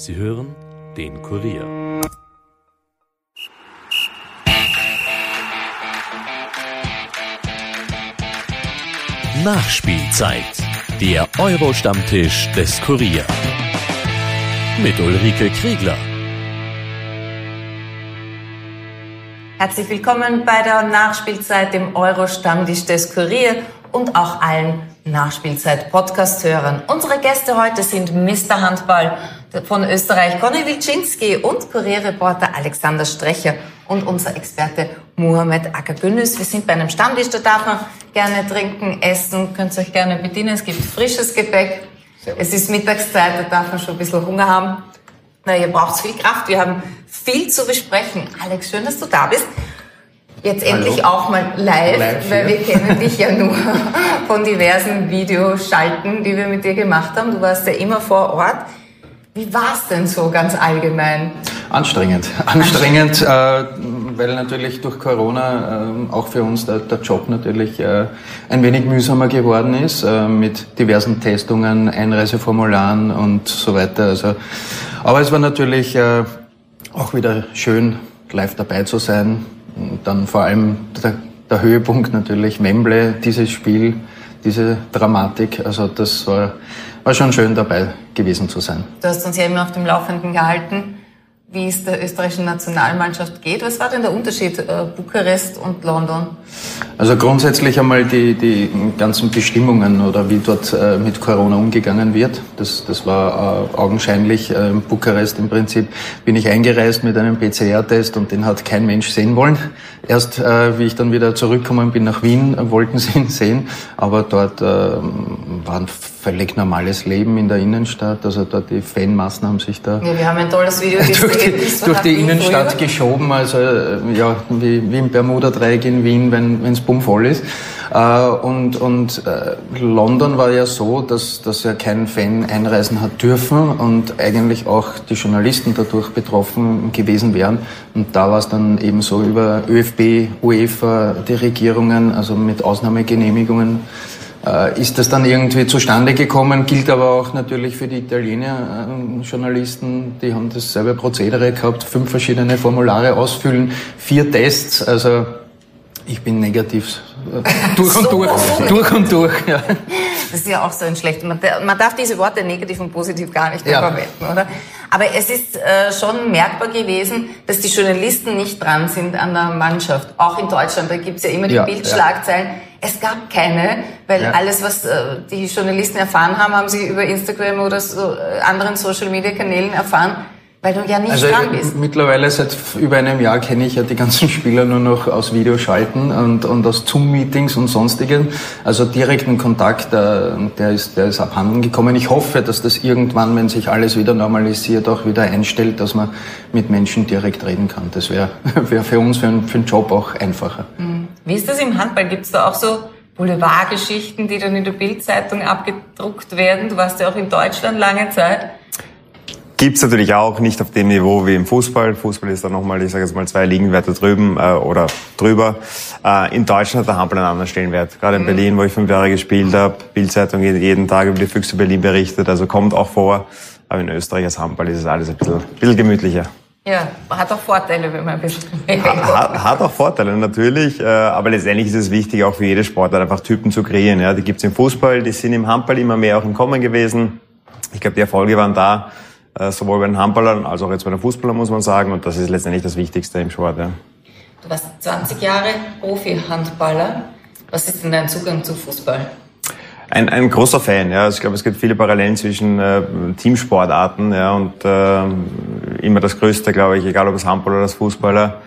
Sie hören den Kurier. Nachspielzeit. Der Euro-Stammtisch des Kurier. Mit Ulrike Kriegler. Herzlich willkommen bei der Nachspielzeit, dem Euro-Stammtisch des Kurier und auch allen Nachspielzeit-Podcast-Hörern. Unsere Gäste heute sind Mr. Handball von Österreich Conny Wilczynski und Kurierreporter Alexander Strecher und unser Experte Mohamed Akagünis. Wir sind bei einem Stammtisch, da darf man gerne trinken, essen, könnt ihr euch gerne bedienen. Es gibt frisches Gepäck. Es ist Mittagszeit, da darf man schon ein bisschen Hunger haben. Na, ihr braucht viel Kraft. Wir haben viel zu besprechen. Alex, schön, dass du da bist. Jetzt Hallo. endlich auch mal live, live weil wir kennen dich ja nur von diversen Videoschalten, die wir mit dir gemacht haben. Du warst ja immer vor Ort. Wie war es denn so ganz allgemein? Anstrengend. Anstrengend, äh, weil natürlich durch Corona äh, auch für uns der, der Job natürlich äh, ein wenig mühsamer geworden ist, äh, mit diversen Testungen, Einreiseformularen und so weiter. Also, aber es war natürlich äh, auch wieder schön, live dabei zu sein. Und dann vor allem der, der Höhepunkt natürlich Wembley, dieses Spiel, diese Dramatik. Also das war, war schon schön dabei gewesen zu sein. Du hast uns ja immer auf dem Laufenden gehalten wie es der österreichischen Nationalmannschaft geht. Was war denn der Unterschied äh, Bukarest und London? Also grundsätzlich einmal die, die ganzen Bestimmungen oder wie dort äh, mit Corona umgegangen wird. Das, das war äh, augenscheinlich äh, in Bukarest im Prinzip. Bin ich eingereist mit einem PCR-Test und den hat kein Mensch sehen wollen. Erst äh, wie ich dann wieder zurückgekommen bin nach Wien, wollten sie ihn sehen. Aber dort äh, war ein völlig normales Leben in der Innenstadt. Also dort die Fanmassen haben sich da... Ja, wir haben ein tolles Video gesehen die, durch die Innenstadt früher. geschoben, also äh, ja, wie, wie im Bermuda-Dreieck in Wien, wenn es bummvoll ist. Äh, und und äh, London war ja so, dass, dass ja kein Fan einreisen hat dürfen und eigentlich auch die Journalisten dadurch betroffen gewesen wären. Und da war es dann eben so über ÖFB, UEFA, die Regierungen, also mit Ausnahmegenehmigungen ist das dann irgendwie zustande gekommen, gilt aber auch natürlich für die Italiener äh, Journalisten, die haben dasselbe Prozedere gehabt, fünf verschiedene Formulare ausfüllen, vier Tests, also ich bin negativ äh, durch und durch, durch und durch. Ja. Das ist ja auch so ein schlecht. Man, man darf diese Worte negativ und positiv gar nicht ja. verwenden, oder? Aber es ist äh, schon merkbar gewesen, dass die Journalisten nicht dran sind an der Mannschaft. Auch in Deutschland, da gibt's ja immer die ja, Bildschlagzeilen. Ja. Es gab keine, weil ja. alles, was äh, die Journalisten erfahren haben, haben sie über Instagram oder so, äh, anderen Social-Media-Kanälen erfahren. Weil du ja nicht also dran bist. Mittlerweile seit über einem Jahr kenne ich ja die ganzen Spieler nur noch aus Videoschalten und, und aus Zoom-Meetings und sonstigen. Also direkten Kontakt, äh, der ist, der ist abhanden gekommen. Ich hoffe, dass das irgendwann, wenn sich alles wieder normalisiert, auch wieder einstellt, dass man mit Menschen direkt reden kann. Das wäre wär für uns, für, für den Job auch einfacher. Mhm. Wie ist das im Handball? Gibt es da auch so Boulevardgeschichten, die dann in der Bildzeitung abgedruckt werden? Du warst ja auch in Deutschland lange Zeit. Gibt's natürlich auch, nicht auf dem Niveau wie im Fußball. Fußball ist da nochmal, ich sage jetzt mal, zwei Ligenwerte drüben äh, oder drüber. Äh, in Deutschland hat der Handball einen anderen Stellenwert. Gerade in mhm. Berlin, wo ich fünf Jahre gespielt habe, Bildzeitung jeden Tag über die Füchse Berlin berichtet, also kommt auch vor. Aber in Österreich als Handball ist es alles ein bisschen, ein bisschen gemütlicher. Ja, hat auch Vorteile, wenn man ein bisschen hat, hat auch Vorteile, natürlich. Äh, aber letztendlich ist es wichtig, auch für jede Sportart einfach Typen zu kreieren. Ja, die gibt's im Fußball, die sind im Handball immer mehr auch im Kommen gewesen. Ich glaube, die Erfolge waren da äh, sowohl bei den Handballern als auch jetzt bei den Fußballern, muss man sagen. Und das ist letztendlich das Wichtigste im Sport. Ja. Du warst 20 Jahre Profi-Handballer. Was ist denn dein Zugang zum Fußball? Ein, ein großer Fan, ja. Ich glaube, es gibt viele Parallelen zwischen äh, Teamsportarten, ja, und äh, immer das Größte, glaube ich, egal ob es Handball oder das Fußballer,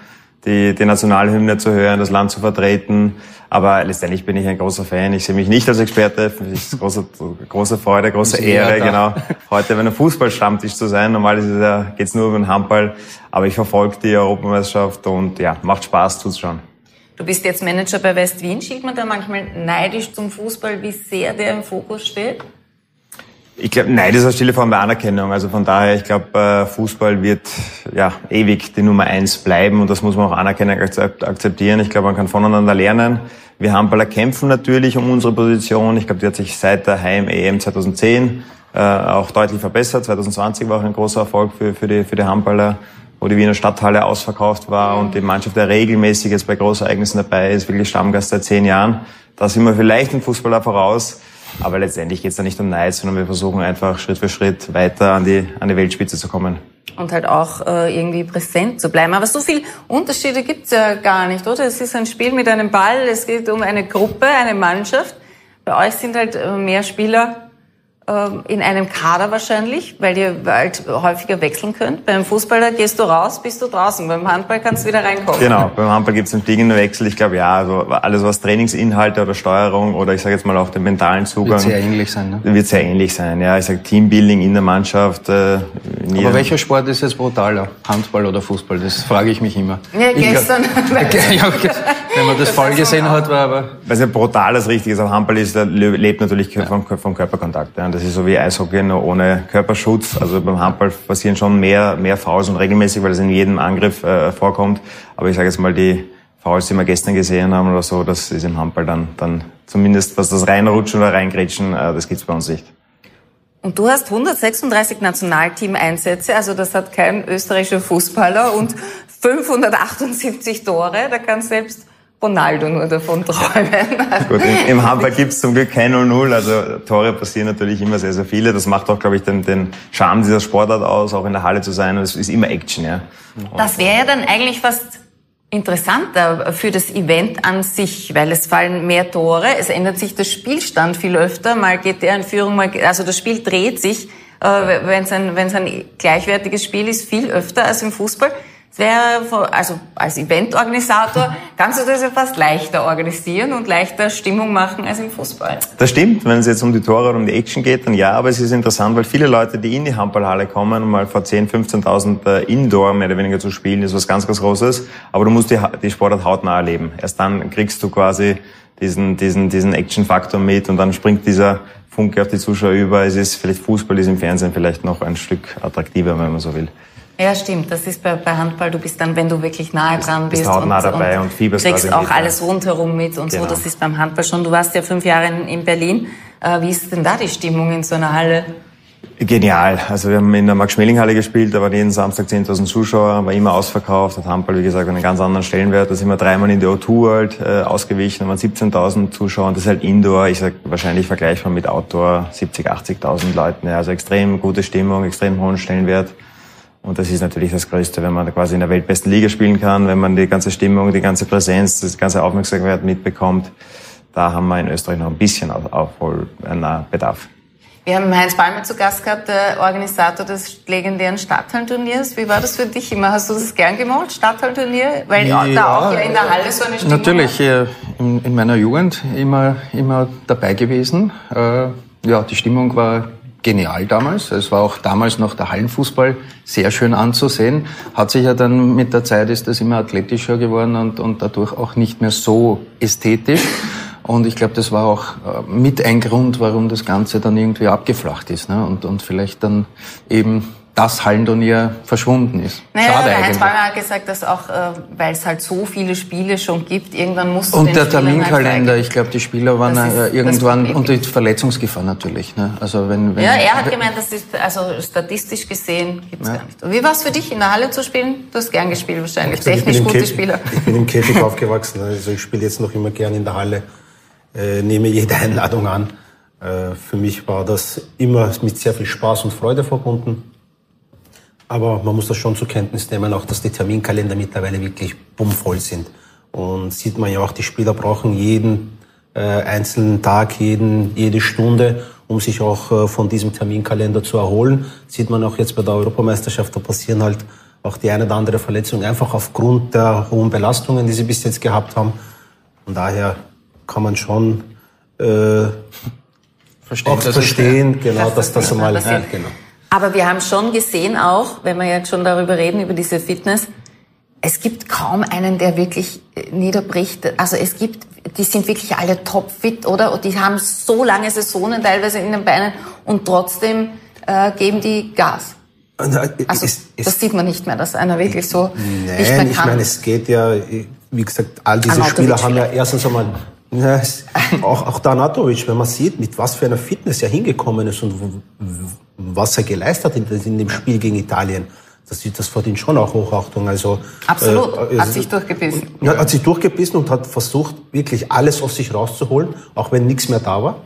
die, die Nationalhymne zu hören, das Land zu vertreten. Aber letztendlich bin ich ein großer Fan. Ich sehe mich nicht als Experte. Für mich ist große, große Freude, große Ehre, genau. Heute bei einem Fußballstammtisch zu sein. Normalerweise ja, geht's nur über den Handball. Aber ich verfolge die Europameisterschaft und ja, macht Spaß zuzuschauen. Du bist jetzt Manager bei West Wien. Schielt man da manchmal neidisch zum Fußball, wie sehr der im Fokus steht? Ich glaube, nein, das ist eine stille Form der Anerkennung. Also von daher, ich glaube, äh, Fußball wird ja ewig die Nummer eins bleiben und das muss man auch anerkennen, akzeptieren. Ich glaube, man kann voneinander lernen. Wir Handballer kämpfen natürlich um unsere Position. Ich glaube, die hat sich seit der Heim-EM 2010 äh, auch deutlich verbessert. 2020 war auch ein großer Erfolg für, für, die, für die Handballer, wo die Wiener Stadthalle ausverkauft war und die Mannschaft, der regelmäßig jetzt bei Großereignissen dabei ist, wirklich Stammgast seit zehn Jahren. Da sind wir vielleicht ein Fußballer voraus. Aber letztendlich geht es da nicht um Neid, sondern wir versuchen einfach Schritt für Schritt weiter an die, an die Weltspitze zu kommen. Und halt auch äh, irgendwie präsent zu bleiben. Aber so viel Unterschiede gibt's ja gar nicht, oder? Es ist ein Spiel mit einem Ball, es geht um eine Gruppe, eine Mannschaft. Bei euch sind halt äh, mehr Spieler in einem Kader wahrscheinlich, weil ihr halt häufiger wechseln könnt. Beim Fußballer gehst du raus, bist du draußen. Beim Handball kannst du wieder reinkommen. Genau, beim Handball gibt es einen fliegenden Wechsel. Ich glaube, ja, also alles was Trainingsinhalte oder Steuerung oder ich sage jetzt mal auch den mentalen Zugang. Wird sehr ähnlich sein, ne? Wird sehr ähnlich sein, ja. Ich sage Teambuilding in der Mannschaft. Äh, Aber welcher Sport ist jetzt brutaler? Handball oder Fußball? Das frage ich mich immer. Ja, gestern. Glaub, wenn man das, das voll gesehen hat, war aber... Weil es ja brutal das Richtige ist, aber Handball ist, lebt natürlich ja. vom, vom Körperkontakt. Ja. Das ist so wie Eishockey, nur ohne Körperschutz. Also beim Handball passieren schon mehr, mehr Fouls und regelmäßig, weil es in jedem Angriff äh, vorkommt. Aber ich sage jetzt mal, die Fouls, die wir gestern gesehen haben oder so, das ist im Handball dann, dann zumindest, was das Reinrutschen oder Reingrätschen, äh, das gibt's bei uns nicht. Und du hast 136 Nationalteam-Einsätze, also das hat kein österreichischer Fußballer und 578 Tore. Da kann selbst Ronaldo nur davon träumen. Gut, im, im Handball gibt's zum Glück kein 0-0, also Tore passieren natürlich immer sehr, sehr viele. Das macht auch, glaube ich, den, den Charme dieser Sportart aus, auch in der Halle zu sein. Und es ist immer Action, ja. das wäre ja dann eigentlich fast interessanter für das Event an sich, weil es fallen mehr Tore, es ändert sich der Spielstand viel öfter, mal geht der in Führung, mal, also das Spiel dreht sich, äh, wenn es ein, wenn's ein gleichwertiges Spiel ist, viel öfter als im Fußball. Es wäre, also als Eventorganisator kannst du das ja fast leichter organisieren und leichter Stimmung machen als im Fußball. Das stimmt, wenn es jetzt um die Tore oder um die Action geht, dann ja, aber es ist interessant, weil viele Leute, die in die Handballhalle kommen, um mal vor 10.000, 15.000 äh, Indoor mehr oder weniger zu spielen, ist was ganz, ganz Großes, aber du musst die, die Sportart hautnah erleben. Erst dann kriegst du quasi diesen, diesen, diesen Action-Faktor mit und dann springt dieser Funke auf die Zuschauer über. Es ist vielleicht Fußball ist im Fernsehen vielleicht noch ein Stück attraktiver, wenn man so will. Ja, stimmt. Das ist bei, bei Handball, du bist dann, wenn du wirklich nahe dran bist. Bist und, nah dabei und, und fieberst kriegst auch mit, alles rundherum mit und genau. so. Das ist beim Handball schon. Du warst ja fünf Jahre in, in Berlin. Äh, wie ist denn da die Stimmung in so einer Halle? Genial. Also wir haben in der Max-Schmeling-Halle gespielt, da waren jeden Samstag 10.000 Zuschauer, war immer ausverkauft, hat Handball, wie gesagt, einen ganz anderen Stellenwert. Da sind wir dreimal in die O2 World äh, ausgewichen, da waren 17.000 Zuschauer und das ist halt Indoor, ich sag wahrscheinlich vergleichbar mit Outdoor, 70, 80.000 Leuten. Ja, also extrem gute Stimmung, extrem hohen Stellenwert. Und das ist natürlich das Größte, wenn man quasi in der weltbesten Liga spielen kann, wenn man die ganze Stimmung, die ganze Präsenz, das ganze Aufmerksamkeit mitbekommt. Da haben wir in Österreich noch ein bisschen Aufholbedarf. Wir haben Heinz Palmer zu Gast gehabt, der Organisator des legendären Stadthallenturniers. Wie war das für dich immer? Hast du das gern gemacht, Stadthallenturnier? Weil ja, da auch ja in der Halle so eine Stimmung Natürlich, äh, in, in, meiner Jugend immer, immer dabei gewesen. Äh, ja, die Stimmung war genial damals. Es war auch damals noch der Hallenfußball sehr schön anzusehen. Hat sich ja dann mit der Zeit ist das immer athletischer geworden und, und dadurch auch nicht mehr so ästhetisch. Und ich glaube, das war auch äh, mit ein Grund, warum das Ganze dann irgendwie abgeflacht ist. Ne? Und, und vielleicht dann eben das Hallenturnier verschwunden ist. Naja, Schade der Heinz Ballmer hat gesagt, dass auch, äh, weil es halt so viele Spiele schon gibt, irgendwann muss Und der Terminkalender, ich glaube, die Spieler waren äh, irgendwann und die Verletzungsgefahr natürlich. Ne? Also wenn, wenn ja, er hat gemeint, das ist also statistisch gesehen gibt's ja. gar nicht. Und wie war es für dich, in der Halle zu spielen? Du hast gern gespielt wahrscheinlich, also technisch gute Spieler. Ich bin im Käfig aufgewachsen, also ich spiele jetzt noch immer gern in der Halle, äh, nehme jede Einladung an. Äh, für mich war das immer mit sehr viel Spaß und Freude verbunden. Aber man muss das schon zur Kenntnis nehmen, auch dass die Terminkalender mittlerweile wirklich bummvoll sind. Und sieht man ja auch, die Spieler brauchen jeden äh, einzelnen Tag, jeden, jede Stunde, um sich auch äh, von diesem Terminkalender zu erholen. Sieht man auch jetzt bei der Europameisterschaft, da passieren halt auch die eine oder andere Verletzung, einfach aufgrund der hohen Belastungen, die sie bis jetzt gehabt haben. Von daher kann man schon äh, verstehen, auch verstehen, genau, dass das einmal, ja, genau. Aber wir haben schon gesehen auch, wenn wir jetzt schon darüber reden, über diese Fitness, es gibt kaum einen, der wirklich äh, niederbricht. Also es gibt, die sind wirklich alle topfit, oder? Und die haben so lange Saisonen teilweise in den Beinen und trotzdem äh, geben die Gas. Also es, es, das sieht man nicht mehr, dass einer wirklich so nein, nicht mehr kann. Ich meine, es geht ja, wie gesagt, all diese Spieler haben ja erstens einmal Ja, auch, auch Danatovic, wenn man sieht, mit was für einer Fitness er hingekommen ist und was er geleistet hat in, dem Spiel gegen Italien, das, das verdient schon auch Hochachtung. Also, Absolut, äh, hat sich durchgebissen. Ja, hat sich durchgebissen und hat versucht, wirklich alles aus sich rauszuholen, auch wenn nichts mehr da war.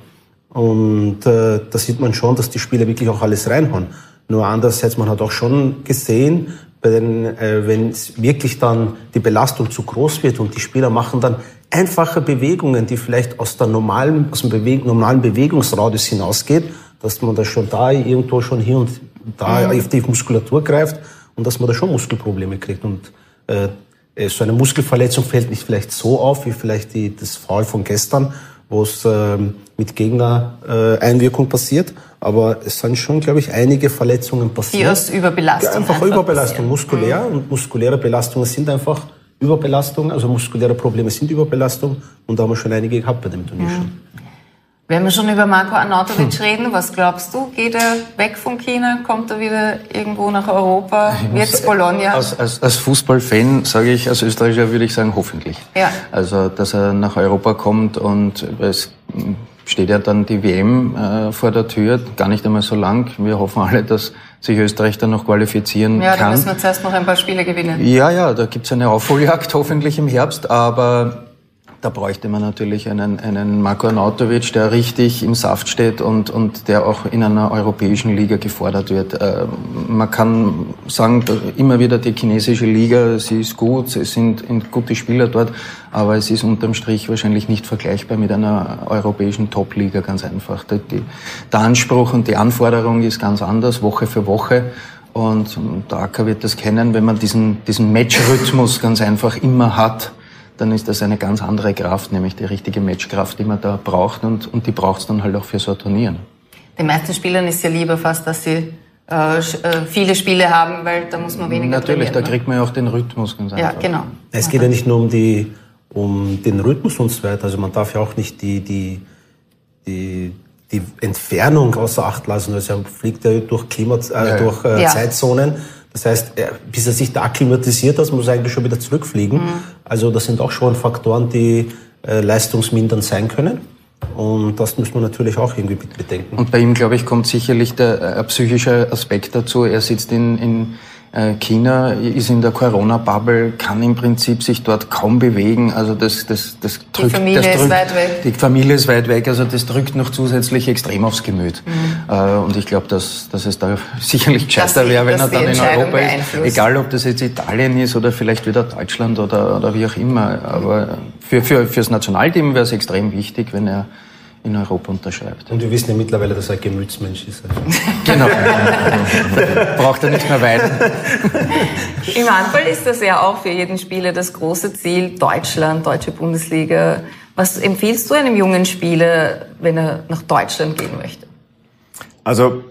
Und äh, da sieht man schon, dass die Spieler wirklich auch alles reinhauen. Nur andererseits, man hat auch schon gesehen, wenn äh, wenn wirklich dann die Belastung zu groß wird und die Spieler machen dann einfache Bewegungen, die vielleicht aus der normalen, aus dem Beweg normalen Bewegungsradius hinausgeht, dass man da schon da irgendwo schon hier und da mhm. auf die Muskulatur greift und dass man da schon Muskelprobleme kriegt. Und äh, äh so eine Muskelverletzung fällt nicht vielleicht so auf wie vielleicht die, das Foul von gestern, wo es äh, mit Gegner-Einwirkung äh, passiert. Aber es sind schon, glaube ich, einige Verletzungen passiert. Die aus Überbelastung. Ja, einfach, einfach Überbelastung, passieren. muskulär. Mhm. Und muskuläre Belastungen sind einfach Überbelastung, also muskuläre Probleme sind Überbelastung. Und da haben wir schon einige gehabt bei dem Turnier mhm. schon. Wenn wir schon über Marco Arnautovic reden, was glaubst du? Geht er weg von China? Kommt er wieder irgendwo nach Europa? Wird es Bologna? Als, als, als Fußballfan sage ich, als Österreicher würde ich sagen, hoffentlich. Ja. Also, dass er nach Europa kommt und es steht ja dann die WM äh, vor der Tür, gar nicht einmal so lang. Wir hoffen alle, dass sich Österreich dann noch qualifizieren ja, kann. Ja, da müssen wir zuerst noch ein paar Spiele gewinnen. Ja, ja, da gibt's eine Aufholjagd hoffentlich im Herbst, aber da bräuchte man natürlich einen, einen Marko Arnautovic, der richtig im Saft steht und, und der auch in einer europäischen Liga gefordert wird. Äh, man kann sagen, immer wieder die chinesische Liga, sie ist gut, es sind gute Spieler dort, aber es ist unterm Strich wahrscheinlich nicht vergleichbar mit einer europäischen Top-Liga, ganz einfach. Die, der Anspruch und die Anforderung ist ganz anders, Woche für Woche. Und der Acker wird das kennen, wenn man diesen, diesen Matchrhythmus ganz einfach immer hat dann ist das eine ganz andere Kraft, nämlich die richtige Matchkraft, die man da braucht und, und die braucht es dann halt auch für so Turnieren. Den meisten Spielern ist ja lieber fast, dass sie äh, äh, viele Spiele haben, weil da muss man weniger Natürlich, da ne? kriegt man ja auch den Rhythmus ganz einfach. Ja, genau. Es geht ja nicht nur um, die, um den Rhythmus und so weiter, also man darf ja auch nicht die, die, die, die Entfernung außer Acht lassen. Also er fliegt ja durch, Klima, äh, durch äh, ja. Zeitzonen das heißt, bis er sich da akklimatisiert hat, muss er eigentlich schon wieder zurückfliegen. Mhm. Also das sind auch schon Faktoren, die äh, leistungsmindernd sein können. Und das muss man natürlich auch irgendwie bedenken. Und bei ihm, glaube ich, kommt sicherlich der äh, psychische Aspekt dazu. Er sitzt in, in China ist in der Corona-Bubble, kann im Prinzip sich dort kaum bewegen. Also das, das, das drückt, die Familie das drückt, ist weit weg. Die Familie ist weit weg. Also das drückt noch zusätzlich extrem aufs Gemüt. Mhm. Äh, und ich glaube, dass, dass es da sicherlich gescheiter wäre, wenn er dann in Europa ist. Egal, ob das jetzt Italien ist oder vielleicht wieder Deutschland oder, oder wie auch immer. Aber für, für, fürs Nationalteam wäre es extrem wichtig, wenn er in Europa unterschreibt. Und wir wissen ja mittlerweile, dass er ein Gemütsmensch ist. Also. genau. Braucht er nicht mehr weiter. Im Handball ist das ja auch für jeden Spieler das große Ziel, Deutschland, deutsche Bundesliga. Was empfiehlst du einem jungen Spieler, wenn er nach Deutschland gehen möchte? Also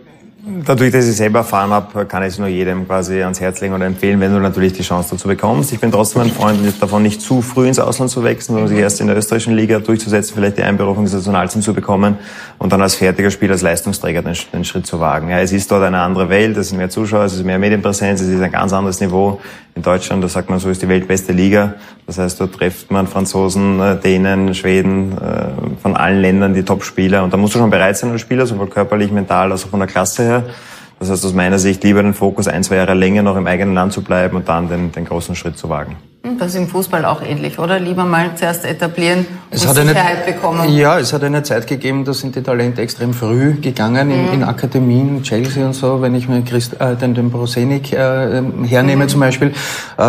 Dadurch, dass ich selber erfahren habe, kann ich es nur jedem quasi ans Herz legen oder empfehlen, wenn du natürlich die Chance dazu bekommst. Ich bin trotzdem ein Freund davon, nicht zu früh ins Ausland zu wechseln, sondern sich erst in der österreichischen Liga durchzusetzen, vielleicht die Einberufung ins Nationalteam zu bekommen und dann als fertiger Spieler, als Leistungsträger den, den, Schritt zu wagen. Ja, es ist dort eine andere Welt, es sind mehr Zuschauer, es ist mehr Medienpräsenz, es ist ein ganz anderes Niveau. In Deutschland, da sagt man so, ist die weltbeste Liga. Das heißt, dort trifft man Franzosen, äh, Dänen, Schweden, äh, von allen Ländern die Top-Spieler. Und da musst du schon bereit sein als Spieler, sowohl körperlich, mental, als auch von der Klasse her. Das heißt, aus meiner Sicht lieber den Fokus ein, zwei Jahre länger noch im eigenen Land zu bleiben und dann den, den großen Schritt zu wagen. Hm, das ist im Fußball auch ähnlich, oder? Lieber mal zuerst etablieren es und Sicherheit eine, bekommen. Ja, es hat eine Zeit gegeben, da sind die Talente extrem früh gegangen in, mhm. in Akademien, Chelsea und so. Wenn ich mir Christ, äh, den, den Brosenik äh, hernehme mhm. zum Beispiel, äh,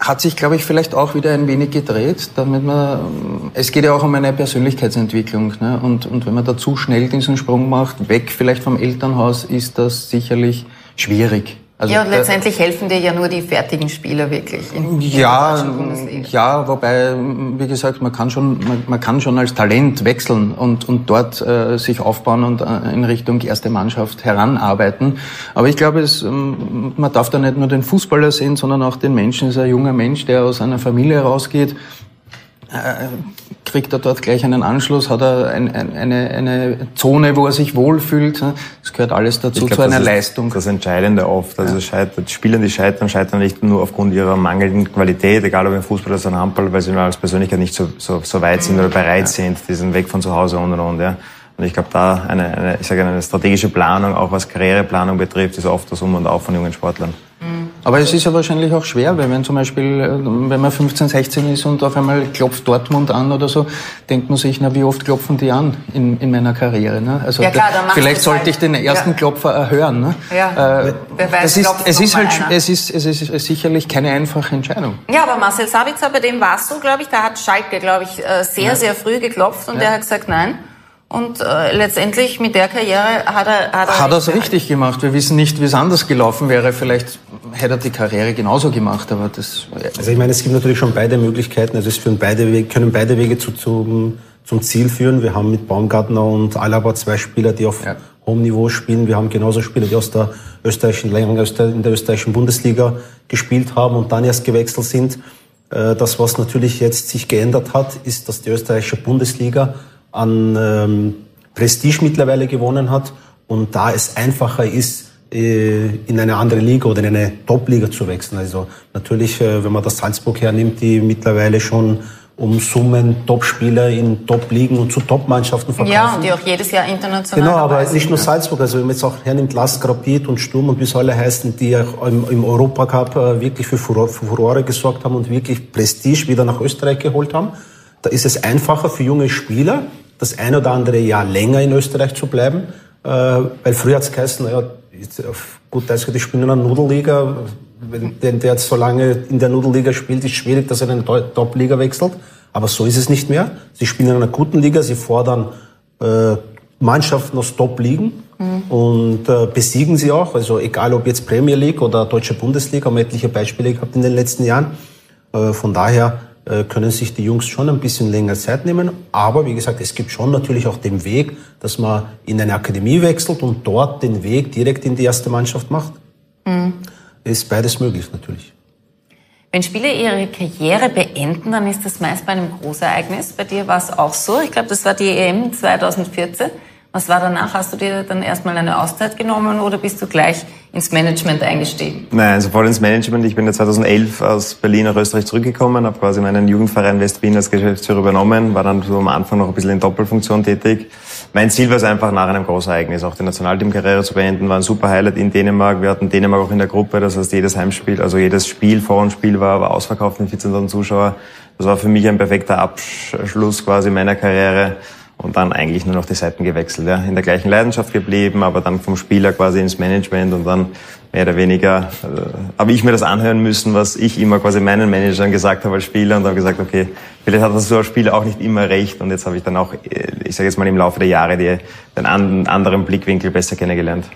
hat sich, glaube ich, vielleicht auch wieder ein wenig gedreht, damit man, es geht ja auch um eine Persönlichkeitsentwicklung. Ne? Und, und wenn man da zu schnell diesen Sprung macht, weg vielleicht vom Elternhaus, ist das sicherlich schwierig. Also, ja, und letztendlich helfen dir ja nur die fertigen Spieler wirklich. In, ja, in ja, wobei, wie gesagt, man kann schon, man, man, kann schon als Talent wechseln und, und dort äh, sich aufbauen und äh, in Richtung erste Mannschaft heranarbeiten. Aber ich glaube, es, ähm, man darf da nicht nur den Fußballer sehen, sondern auch den Menschen. Es ist ein junger Mensch, der aus einer Familie rausgeht, äh, kriegt er dort gleich einen Anschluss, hat er ein, ein, eine, eine Zone, wo er sich wohlfühlt. Das gehört alles dazu, glaub, zu einer das Leistung. Das Entscheidende oft. Also ja. scheitert, Spieler, die scheitern, scheitern nicht nur aufgrund ihrer mangelnden Qualität, egal ob im Fußball oder im Handball, weil sie als Persönlichkeit nicht so, so, so weit sind oder bereit ja. sind, diesen Weg von zu Hause und und und. Ja. Und ich glaube, da eine, eine, ich sage, eine strategische Planung, auch was Karriereplanung betrifft, ist oft das Um und Auf von jungen Sportlern. Mhm. Aber es ist ja wahrscheinlich auch schwer, weil wenn zum Beispiel, äh, wenn man 15, 16 ist und auf einmal klopft Dortmund an oder so, denkt man sich, na, wie oft klopfen die an in, in meiner Karriere? Ne? Also ja, klar, vielleicht sollte halt. ich den ersten ja. Klopfer erhören. Ne? Ja. Äh, Wer weiß, es ist, es ist halt, es ist, es ist sicherlich keine einfache Entscheidung. Ja, aber Marcel Sabitzer, bei dem warst du, glaube ich, da hat Schalke, glaube ich, äh, sehr, ja. sehr früh geklopft und der hat gesagt, nein. Und äh, letztendlich mit der Karriere hat er hat er, hat er es richtig gemacht. Wir wissen nicht, wie es anders gelaufen wäre. Vielleicht hätte er die Karriere genauso gemacht, aber das. Also ich meine, es gibt natürlich schon beide Möglichkeiten. Also es führen beide Wege, können beide Wege zu, zum, zum Ziel führen. Wir haben mit Baumgartner und Alaba zwei Spieler, die auf ja. hohem Niveau spielen. Wir haben genauso Spieler, die aus der österreichischen in der österreichischen Bundesliga gespielt haben und dann erst gewechselt sind. Äh, das, was natürlich jetzt sich geändert hat, ist, dass die österreichische Bundesliga an ähm, Prestige mittlerweile gewonnen hat und da es einfacher ist, äh, in eine andere Liga oder in eine Top-Liga zu wechseln. Also natürlich, äh, wenn man das Salzburg hernimmt, die mittlerweile schon um Summen Top-Spieler in Top-Ligen und zu Top-Mannschaften verkaufen. Ja, und die auch jedes Jahr international Genau, aber nicht nur Salzburg. Also wenn man jetzt auch hernimmt, Lask, Rapid und Sturm und wie es alle heißen, die auch im, im Europacup äh, wirklich für Furore, für Furore gesorgt haben und wirklich Prestige wieder nach Österreich geholt haben. Da ist es einfacher für junge Spieler, das ein oder andere Jahr länger in Österreich zu bleiben. Äh, weil früher hat es geheißen, naja, auf gut Deutsch, die spielen in einer Nudelliga. Wenn der, jetzt so lange in der Nudelliga spielt, ist schwierig, dass er in eine Top-Liga wechselt. Aber so ist es nicht mehr. Sie spielen in einer guten Liga, sie fordern äh, Mannschaften aus Top-Ligen mhm. und äh, besiegen sie auch. Also egal ob jetzt Premier League oder Deutsche Bundesliga, haben wir etliche Beispiele gehabt in den letzten Jahren. Äh, von daher können sich die Jungs schon ein bisschen länger Zeit nehmen. Aber wie gesagt, es gibt schon natürlich auch den Weg, dass man in eine Akademie wechselt und dort den Weg direkt in die erste Mannschaft macht. Mhm. Ist beides möglich natürlich. Wenn Spieler ihre Karriere beenden, dann ist das meist bei einem Großereignis. Bei dir war es auch so. Ich glaube, das war die EM 2014. Was war danach? Hast du dir dann erstmal eine Auszeit genommen oder bist du gleich ins Management eingestiegen? Nein, sofort ins Management. Ich bin ja 2011 aus Berlin nach Österreich zurückgekommen, habe quasi meinen Jugendverein West-Wien als Geschäftsführer übernommen, war dann so am Anfang noch ein bisschen in Doppelfunktion tätig. Mein Ziel war es einfach, nach einem Großereignis auch die Nationalteamkarriere zu beenden. War ein super Highlight in Dänemark. Wir hatten Dänemark auch in der Gruppe. Das heißt, jedes Heimspiel, also jedes Spiel, Vor- und Spiel war, war ausverkauft mit 14.000 Zuschauer. Das war für mich ein perfekter Abschluss quasi meiner Karriere und dann eigentlich nur noch die Seiten gewechselt. Ja. In der gleichen Leidenschaft geblieben, aber dann vom Spieler quasi ins Management und dann mehr oder weniger äh, habe ich mir das anhören müssen, was ich immer quasi meinen Managern gesagt habe als Spieler und habe gesagt, okay, vielleicht hat das so als Spieler auch nicht immer recht und jetzt habe ich dann auch, äh, ich sage jetzt mal im Laufe der Jahre, die, den anderen Blickwinkel besser kennengelernt.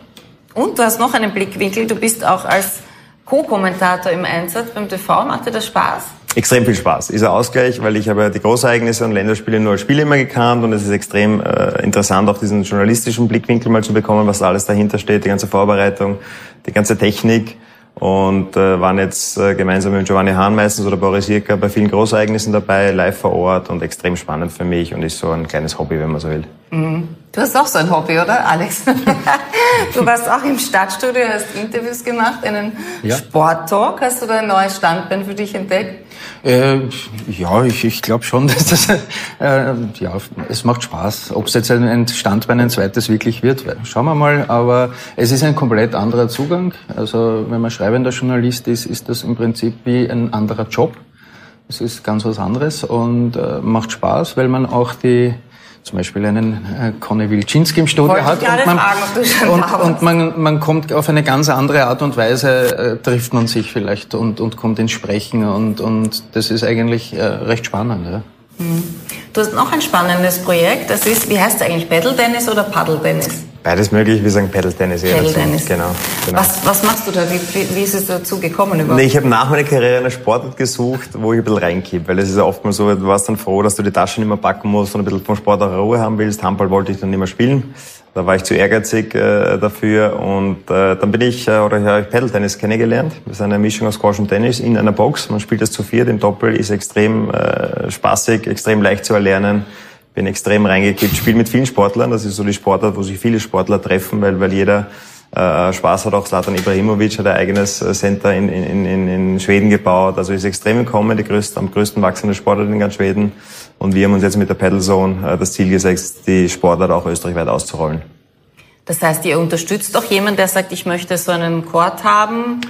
Und du hast noch einen Blickwinkel, du bist auch als Co-Kommentator im Einsatz beim TV. Macht dir das Spaß? Extrem viel Spaß. Ist ein Ausgleich, weil ich habe die Großereignisse und Länderspiele nur als Spiele immer gekannt und es ist extrem äh, interessant, auch diesen journalistischen Blickwinkel mal zu bekommen, was da alles dahinter steht, die ganze Vorbereitung, die ganze Technik und äh, waren jetzt äh, gemeinsam mit Giovanni Hahn meistens oder Boris Jirka bei vielen Großereignissen dabei, live vor Ort und extrem spannend für mich und ist so ein kleines Hobby, wenn man so will. Du hast auch so ein Hobby, oder, Alex? du warst auch im Stadtstudio, hast Interviews gemacht, einen ja. Sporttalk. Hast du da ein neues Standbein für dich entdeckt? Äh, ja, ich, ich glaube schon, dass das, äh, ja, es macht Spaß. Ob es jetzt ein Standbein ein zweites wirklich wird, schauen wir mal. Aber es ist ein komplett anderer Zugang. Also wenn man schreibender Journalist ist, ist das im Prinzip wie ein anderer Job. Es ist ganz was anderes und äh, macht Spaß, weil man auch die zum Beispiel einen äh, Conny Wilczynski im Studio hat und, man, fragen, und, und man, man kommt auf eine ganz andere Art und Weise, äh, trifft man sich vielleicht und, und kommt ins Sprechen und, und das ist eigentlich äh, recht spannend. Ja. Mhm. Du hast noch ein spannendes Projekt, das ist, wie heißt es eigentlich, Paddle Tennis oder Paddle Tennis? Beides möglich, wir sagen Paddle Tennis eher Paddle Tennis. Genau, genau. Was, was machst du da? Wie, wie ist es dazu gekommen überhaupt? Nee, ich habe nach meiner Karriere eine Sportart gesucht, wo ich ein bisschen reinkippe, weil es ist ja oftmals so, du warst dann froh, dass du die Tasche nicht mehr packen musst und ein bisschen vom Sport auch Ruhe haben willst. Handball wollte ich dann nicht mehr spielen. Da war ich zu ehrgeizig äh, dafür und äh, dann bin ich äh, oder habe ich Paddle-Tennis kennengelernt. Das ist eine Mischung aus Squash und Tennis in einer Box. Man spielt das zu viert im Doppel, ist extrem äh, spaßig, extrem leicht zu erlernen. Bin extrem reingekippt, spiele mit vielen Sportlern. Das ist so die Sportart, wo sich viele Sportler treffen, weil, weil jeder äh, Spaß hat. Auch Zlatan Ibrahimovic hat ein eigenes äh, Center in, in, in, in Schweden gebaut. Also ist extrem im Kommen, die größte, am größten wachsende Sportart in ganz Schweden. Und wir haben uns jetzt mit der Paddle Zone äh, das Ziel gesetzt, die Sportart auch österreichweit auszurollen. Das heißt, ihr unterstützt auch jemanden, der sagt, ich möchte so einen Court haben,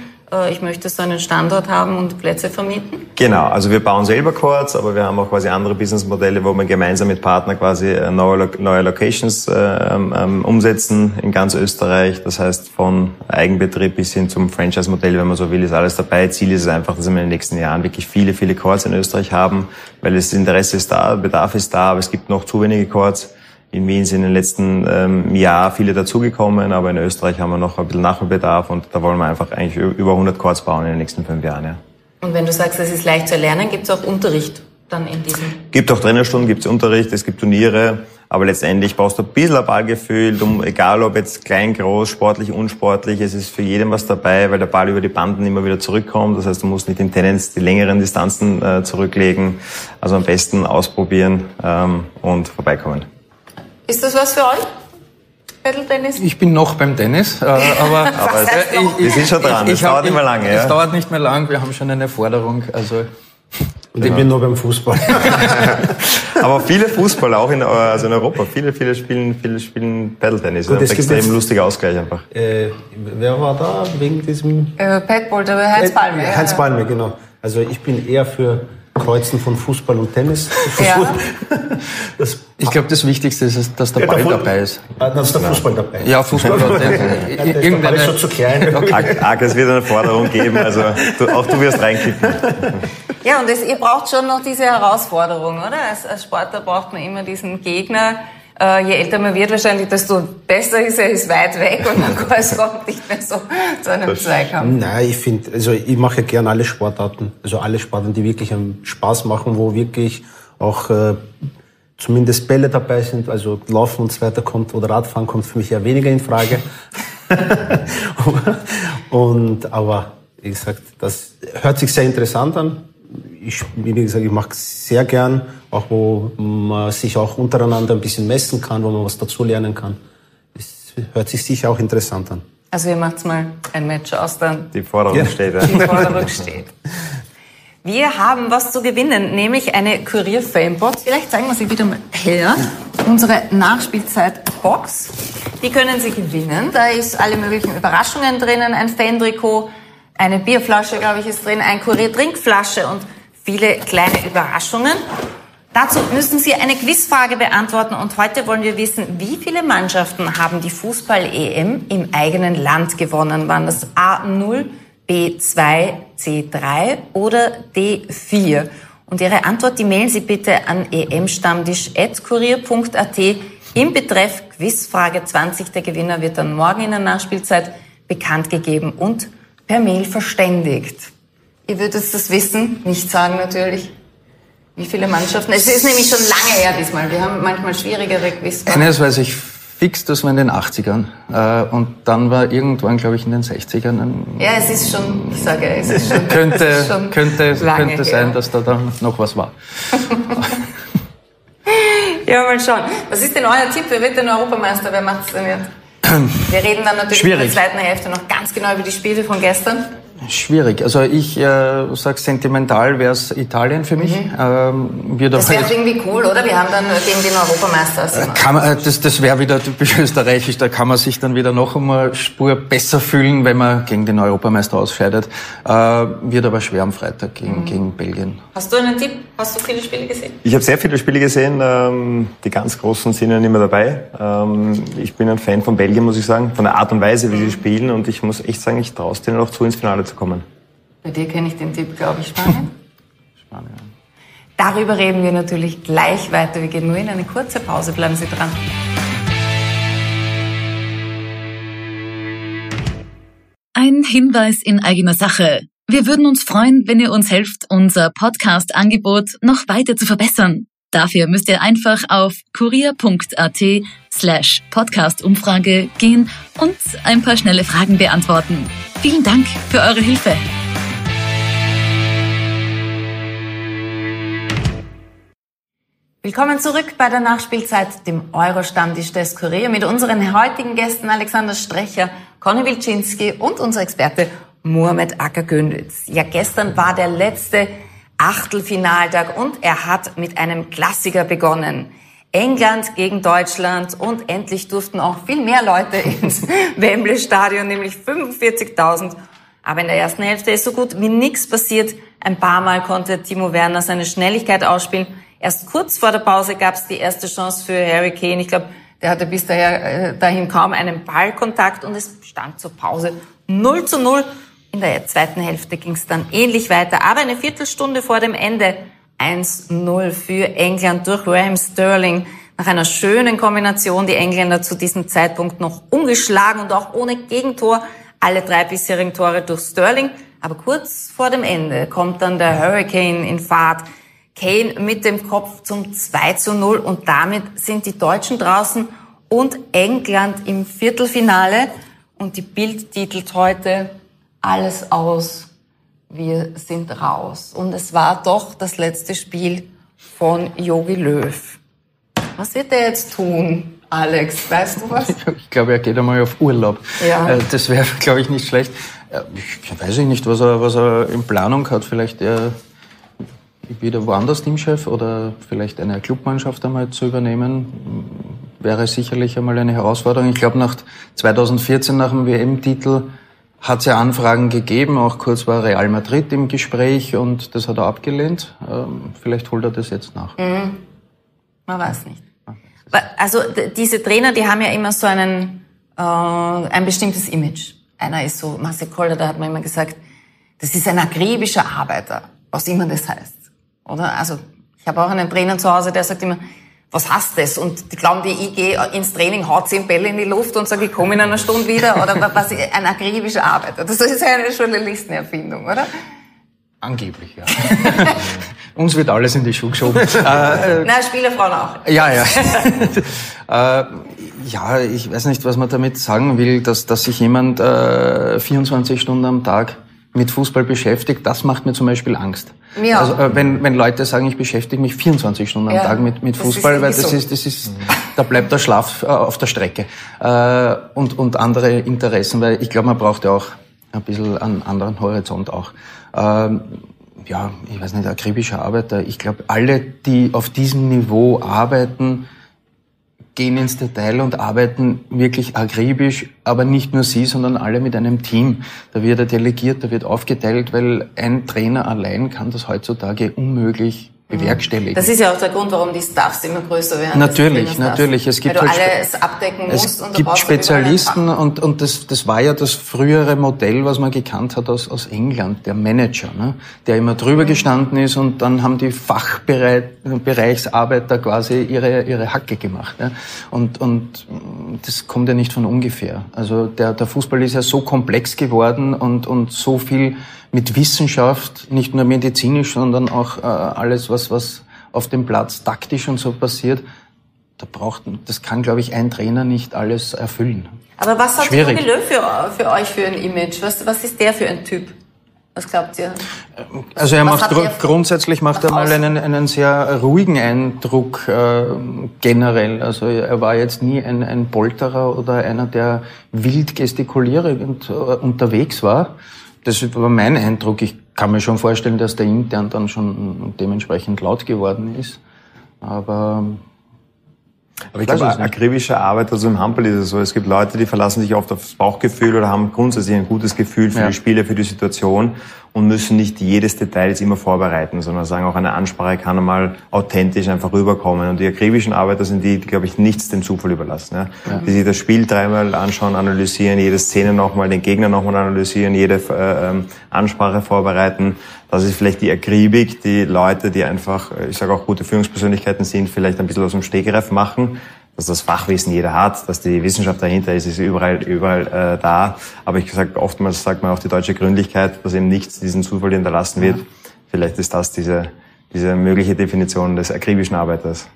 ich möchte so einen Standort haben und Plätze vermieten? Genau, also wir bauen selber Courts, aber wir haben auch quasi andere Businessmodelle, wo wir gemeinsam mit Partnern quasi äh, neue, neue Locations äh, ähm, umsetzen in ganz Österreich. Das heißt, von Eigenbetrieb bis hin zum Franchise-Modell, wenn man so will, ist alles dabei. Ziel ist es einfach, dass wir in den nächsten Jahren wirklich viele, viele Courts in Österreich haben, weil das Interesse ist da, Bedarf ist da, aber es gibt noch zu wenige Courts. In Wien sind in den letzten ähm, Jahr viele dazugekommen, aber in Österreich haben wir noch ein bisschen Nachholbedarf und da wollen wir einfach eigentlich über 100 Chords bauen in den nächsten fünf Jahren. Ja. Und wenn du sagst, es ist leicht zu erlernen, gibt es auch Unterricht dann in diesem? Gibt auch Trainerstunden, gibt es Unterricht, es gibt Turniere, aber letztendlich brauchst du ein bisschen ein Ballgefühl, du, egal ob jetzt klein, groß, sportlich, unsportlich, es ist für jeden was dabei, weil der Ball über die Banden immer wieder zurückkommt. Das heißt, du musst nicht in Tennis die längeren Distanzen äh, zurücklegen. Also am besten ausprobieren ähm, und vorbeikommen. Ist das was für euch? Paddle-Tennis? Ich bin noch beim Tennis, äh, aber, aber ich, wir sind schon dran. Es dauert nicht mehr lange. Es ja? dauert nicht mehr lang. Wir haben schon eine Forderung. Also und ich bin noch beim Fußball. aber viele Fußballer, auch in, also in Europa, viele, viele spielen, viele spielen Paddle-Tennis. Das ist ein extrem lustiger Ausgleich einfach. Äh, wer war da wegen diesem? Äh, Padball, der Heinz Palme. Heinz Palme, genau. Also ich bin eher für Kreuzen von Fußball und Tennis. Ja. Das, ich glaube, das Wichtigste ist, dass der Ball der dabei ist. Ah, dass der Fußball dabei ist. Ja, Fußball. ja, der Ball ist schon zu klein. Okay. Arg, es wird eine Forderung geben, also du, auch du wirst reinkippen. Ja, und das, ihr braucht schon noch diese Herausforderung, oder? Als, als Sportler braucht man immer diesen Gegner, äh, je älter man wird wahrscheinlich, desto besser ist er, ist weit weg und dann kommt nicht mehr so zu einem Zweikampf. Nein, ich finde, also ich mache ja gerne alle Sportarten, also alle Sportarten, die wirklich einen Spaß machen, wo wirklich auch äh, zumindest Bälle dabei sind, also Laufen und so weiter kommt oder Radfahren kommt für mich ja weniger in Frage. und aber wie gesagt, das hört sich sehr interessant an ich, wie gesagt, ich mache sehr gern, auch wo man sich auch untereinander ein bisschen messen kann, wo man was dazulernen kann. Das hört sich sicher auch interessant an. Also ihr macht mal ein Match aus dann. Die Forderung ja. steht. Ja. Die Forderung steht. Wir haben was zu gewinnen, nämlich eine Kurier Famebox. Vielleicht zeigen wir sie wieder mal her. Unsere Nachspielzeit-Box. Die können Sie gewinnen. Da ist alle möglichen Überraschungen drinnen, ein Fan-Trikot, eine Bierflasche, glaube ich, ist drin, ein Kurier-Trinkflasche und viele kleine Überraschungen. Dazu müssen Sie eine Quizfrage beantworten und heute wollen wir wissen, wie viele Mannschaften haben die Fußball-EM im eigenen Land gewonnen? Waren das A0, B2, C3 oder D4? Und Ihre Antwort, die mailen Sie bitte an emstammtisch.kurier.at im Betreff Quizfrage 20. Der Gewinner wird dann morgen in der Nachspielzeit bekannt gegeben und per Mail verständigt. Ihr würdet das wissen, nicht sagen natürlich. Wie viele Mannschaften? Es ist nämlich schon lange her diesmal. Wir haben manchmal schwierigere Quizfragen. Eines weiß ich fix, das war in den 80ern. Äh, und dann war irgendwann, glaube ich, in den 60ern. Ein ja, es ist schon, ich sage, es ist schon. könnte ist schon könnte, könnte sein, dass da dann noch was war. ja, mal schauen. Was ist denn euer Tipp? Wer wird denn Europameister? Wer macht es denn jetzt? Wir reden dann natürlich Schwierig. in der zweiten Hälfte noch ganz genau über die Spiele von gestern. Schwierig. Also ich äh, sage sentimental wäre es Italien für mich. Mhm. Ähm, wird das wäre irgendwie cool, oder? Wir haben dann gegen den Europameister. Äh, kann man, äh, das das wäre wieder typisch österreichisch. Da kann man sich dann wieder noch einmal Spur besser fühlen, wenn man gegen den Europameister ausscheidet. Äh, wird aber schwer am Freitag gegen, mhm. gegen Belgien. Hast du einen Tipp? Hast du viele Spiele gesehen? Ich habe sehr viele Spiele gesehen. Ähm, die ganz großen sind ja nicht mehr dabei. Ähm, ich bin ein Fan von Belgien, muss ich sagen, von der Art und Weise, wie sie spielen. Und ich muss echt sagen, ich traue es denen auch zu, ins Finale zu kommen. Bei dir kenne ich den Tipp, glaube ich, Spanien. Spanien. Darüber reden wir natürlich gleich weiter. Wir gehen nur in eine kurze Pause. Bleiben Sie dran. Ein Hinweis in eigener Sache. Wir würden uns freuen, wenn ihr uns helft, unser Podcast-Angebot noch weiter zu verbessern. Dafür müsst ihr einfach auf kurier.at slash Podcast-Umfrage gehen und ein paar schnelle Fragen beantworten. Vielen Dank für eure Hilfe. Willkommen zurück bei der Nachspielzeit, dem Euro-Stammtisch des Kurier mit unseren heutigen Gästen Alexander Strecher, Conny Wilczynski und unser Experte Mohamed Acker-Günditz. Ja, gestern war der letzte Achtelfinaltag und er hat mit einem Klassiker begonnen. England gegen Deutschland und endlich durften auch viel mehr Leute ins Wembley Stadion, nämlich 45.000. Aber in der ersten Hälfte ist so gut wie nichts passiert. Ein paar Mal konnte Timo Werner seine Schnelligkeit ausspielen. Erst kurz vor der Pause gab es die erste Chance für Harry Kane. Ich glaube, der hatte bis daher, äh, dahin kaum einen Ballkontakt und es stand zur Pause 0 zu 0. In der zweiten Hälfte ging es dann ähnlich weiter, aber eine Viertelstunde vor dem Ende 1-0 für England durch Raheem Sterling. Nach einer schönen Kombination die Engländer zu diesem Zeitpunkt noch ungeschlagen und auch ohne Gegentor. Alle drei bisherigen Tore durch Sterling. Aber kurz vor dem Ende kommt dann der Hurricane in Fahrt. Kane mit dem Kopf zum 2 zu 0 und damit sind die Deutschen draußen und England im Viertelfinale. Und die Bild titelt heute alles aus, wir sind raus. Und es war doch das letzte Spiel von Yogi Löw. Was wird er jetzt tun, Alex? Weißt du was? Ich glaube, er geht einmal auf Urlaub. Ja. Äh, das wäre, glaube ich, nicht schlecht. Äh, ich weiß nicht, was er, was er in Planung hat. Vielleicht er wieder woanders Teamchef oder vielleicht eine Clubmannschaft einmal zu übernehmen, wäre sicherlich einmal eine Herausforderung. Ich glaube, nach 2014, nach dem WM-Titel, hat ja Anfragen gegeben, auch kurz war Real Madrid im Gespräch und das hat er abgelehnt. Ähm, vielleicht holt er das jetzt nach. Mhm. Man weiß nicht. Also diese Trainer, die haben ja immer so einen, äh, ein bestimmtes Image. Einer ist so, Marcel Koller, da hat man immer gesagt, das ist ein akribischer Arbeiter, was immer das heißt. Oder? Also ich habe auch einen Trainer zu Hause, der sagt immer, was heißt das? Und die glauben, die ich gehe ins Training, haut zehn Bälle in die Luft und sage, ich komme in einer Stunde wieder. Oder was, ein akribischer Arbeiter. Das ist ja eine Journalistenerfindung, oder? Angeblich, ja. Uns wird alles in die Schuhe geschoben. äh, Na, Spielerfrauen auch. Ja, ja. äh, ja, ich weiß nicht, was man damit sagen will, dass, dass sich jemand äh, 24 Stunden am Tag mit Fußball beschäftigt, das macht mir zum Beispiel Angst. Ja. Also äh, wenn, wenn Leute sagen, ich beschäftige mich 24 Stunden am Ja, Tag mit, mit das Fußball, ist weil das so. ist, das ist, da bleibt der Schlaf äh, auf der Strecke. Äh, und, und andere Interessen, weil ich glaube, man braucht ja auch ein bisschen einen anderen Horizont auch. Ähm, ja, ich weiß nicht, akribischer Arbeiter. Ich glaube, alle, die auf diesem Niveau arbeiten, gehen ins Detail und arbeiten wirklich akribisch, aber nicht nur sie, sondern alle mit einem Team. Da wird er delegiert, da wird aufgeteilt, weil ein Trainer allein kann das heutzutage unmöglich bewerkstelligen. Das ist ja auch der Grund, warum die Staffs immer größer werden. Natürlich, natürlich. Es gibt Weil du halt alles abdecken musst Es und gibt Spezialisten und, und das, das war ja das frühere Modell, was man gekannt hat aus, aus England, der Manager, ne? der immer drüber Mhm. gestanden ist und dann haben die Fachbereichsarbeiter quasi ihre, ihre Hacke gemacht. Ja? Und, und das kommt ja nicht von ungefähr. Also der, der Fußball ist ja so komplex geworden und, und so viel mit Wissenschaft, nicht nur medizinisch, sondern auch äh, alles, was, was auf dem Platz taktisch und so passiert, da braucht, das kann, glaube ich, ein Trainer nicht alles erfüllen. Aber was hat Schwierig. Löw für, für euch für ein Image? Was, was ist der für ein Typ? Was glaubt ihr? Also er Was macht gru er grundsätzlich macht er mal außen? einen, einen sehr ruhigen Eindruck äh, generell. Also er war jetzt nie ein, ein Polterer oder einer, der wild gestikulierend äh, unterwegs war. Das war mein Eindruck. Ich kann mir schon vorstellen, dass der intern dann schon dementsprechend laut geworden ist. Aber Aber ich glaube, akribische Arbeit, also im Handball ist es so, es gibt Leute, die verlassen sich oft aufs Bauchgefühl oder haben grundsätzlich ein gutes Gefühl für Ja. die Spiele, für die Situation und müssen nicht jedes Detail jetzt immer vorbereiten, sondern sagen auch eine Ansprache kann einmal authentisch einfach rüberkommen. Und die akribischen Arbeiter sind die, die glaube ich, nichts dem Zufall überlassen. Ja? Die sich das Spiel dreimal anschauen, analysieren, jede Szene nochmal, den Gegner nochmal analysieren, jede äh, ähm, Ansprache vorbereiten. Das ist vielleicht die Akribik, die Leute, die einfach, äh, ich sage auch gute Führungspersönlichkeiten sind, vielleicht ein bisschen aus dem Stegreif machen, dass das Fachwissen jeder hat, dass die Wissenschaft dahinter ist, ist überall, überall äh, da. Aber ich sage, oftmals sagt man auch die deutsche Gründlichkeit, dass eben nichts diesen Zufall hinterlassen wird. Vielleicht ist das diese, diese mögliche Definition des akribischen Arbeiters.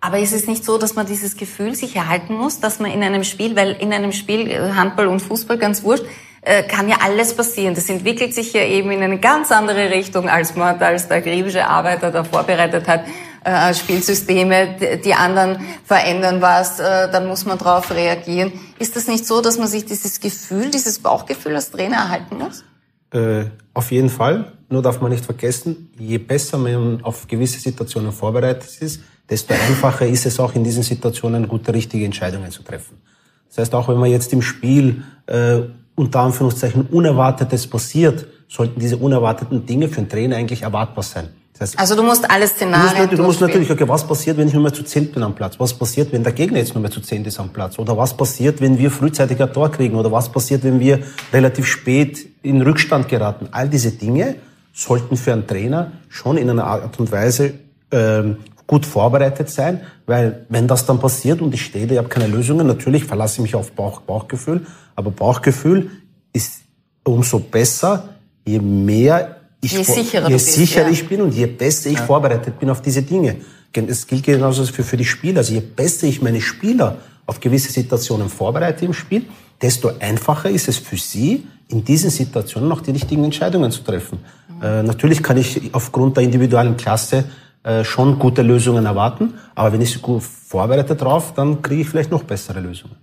Aber ist es nicht so, dass man dieses Gefühl sich erhalten muss, dass man in einem Spiel, weil in einem Spiel äh, Handball und Fußball ganz wurscht, äh, kann ja alles passieren. Das entwickelt sich ja eben in eine ganz andere Richtung, als man als der akribische Arbeiter da vorbereitet hat. Äh, Spielsysteme, die anderen verändern was, äh, dann muss man darauf reagieren. Ist das nicht so, dass man sich dieses Gefühl, dieses Bauchgefühl als Trainer erhalten muss? Äh, auf jeden Fall. Nur darf man nicht vergessen, je besser man auf gewisse Situationen vorbereitet ist, desto einfacher ist es auch in diesen Situationen gute, richtige Entscheidungen zu treffen. Das heißt, auch wenn man jetzt im Spiel äh, unter Anführungszeichen Unerwartetes passiert, sollten diese unerwarteten Dinge für einen Trainer eigentlich erwartbar sein. Das heißt, also du musst alle Szenarien Du musst, du musst natürlich, okay, was passiert, wenn ich nur mehr zu zehn bin am Platz? Was passiert, wenn der Gegner jetzt nur mehr zu zehn ist am Platz? Oder was passiert, wenn wir frühzeitig ein Tor kriegen? Oder was passiert, wenn wir relativ spät in Rückstand geraten? All diese Dinge sollten für einen Trainer schon in einer Art und Weise ähm, gut vorbereitet sein, weil wenn das dann passiert und ich stehe da, ich habe keine Lösungen, natürlich verlasse ich mich auf Bauch, Bauchgefühl, aber Bauchgefühl ist umso besser, je mehr ich, je sicherer, je bist, sicherer ich bin und je besser ich vorbereitet bin auf diese Dinge. Es gilt genauso für, für die Spieler. Also je besser ich meine Spieler auf gewisse Situationen vorbereite im Spiel, desto einfacher ist es für sie, in diesen Situationen auch die richtigen Entscheidungen zu treffen. Mhm. Äh, natürlich kann ich aufgrund der individuellen Klasse äh, schon gute Lösungen erwarten, aber wenn ich gut vorbereite drauf, dann kriege ich vielleicht noch bessere Lösungen.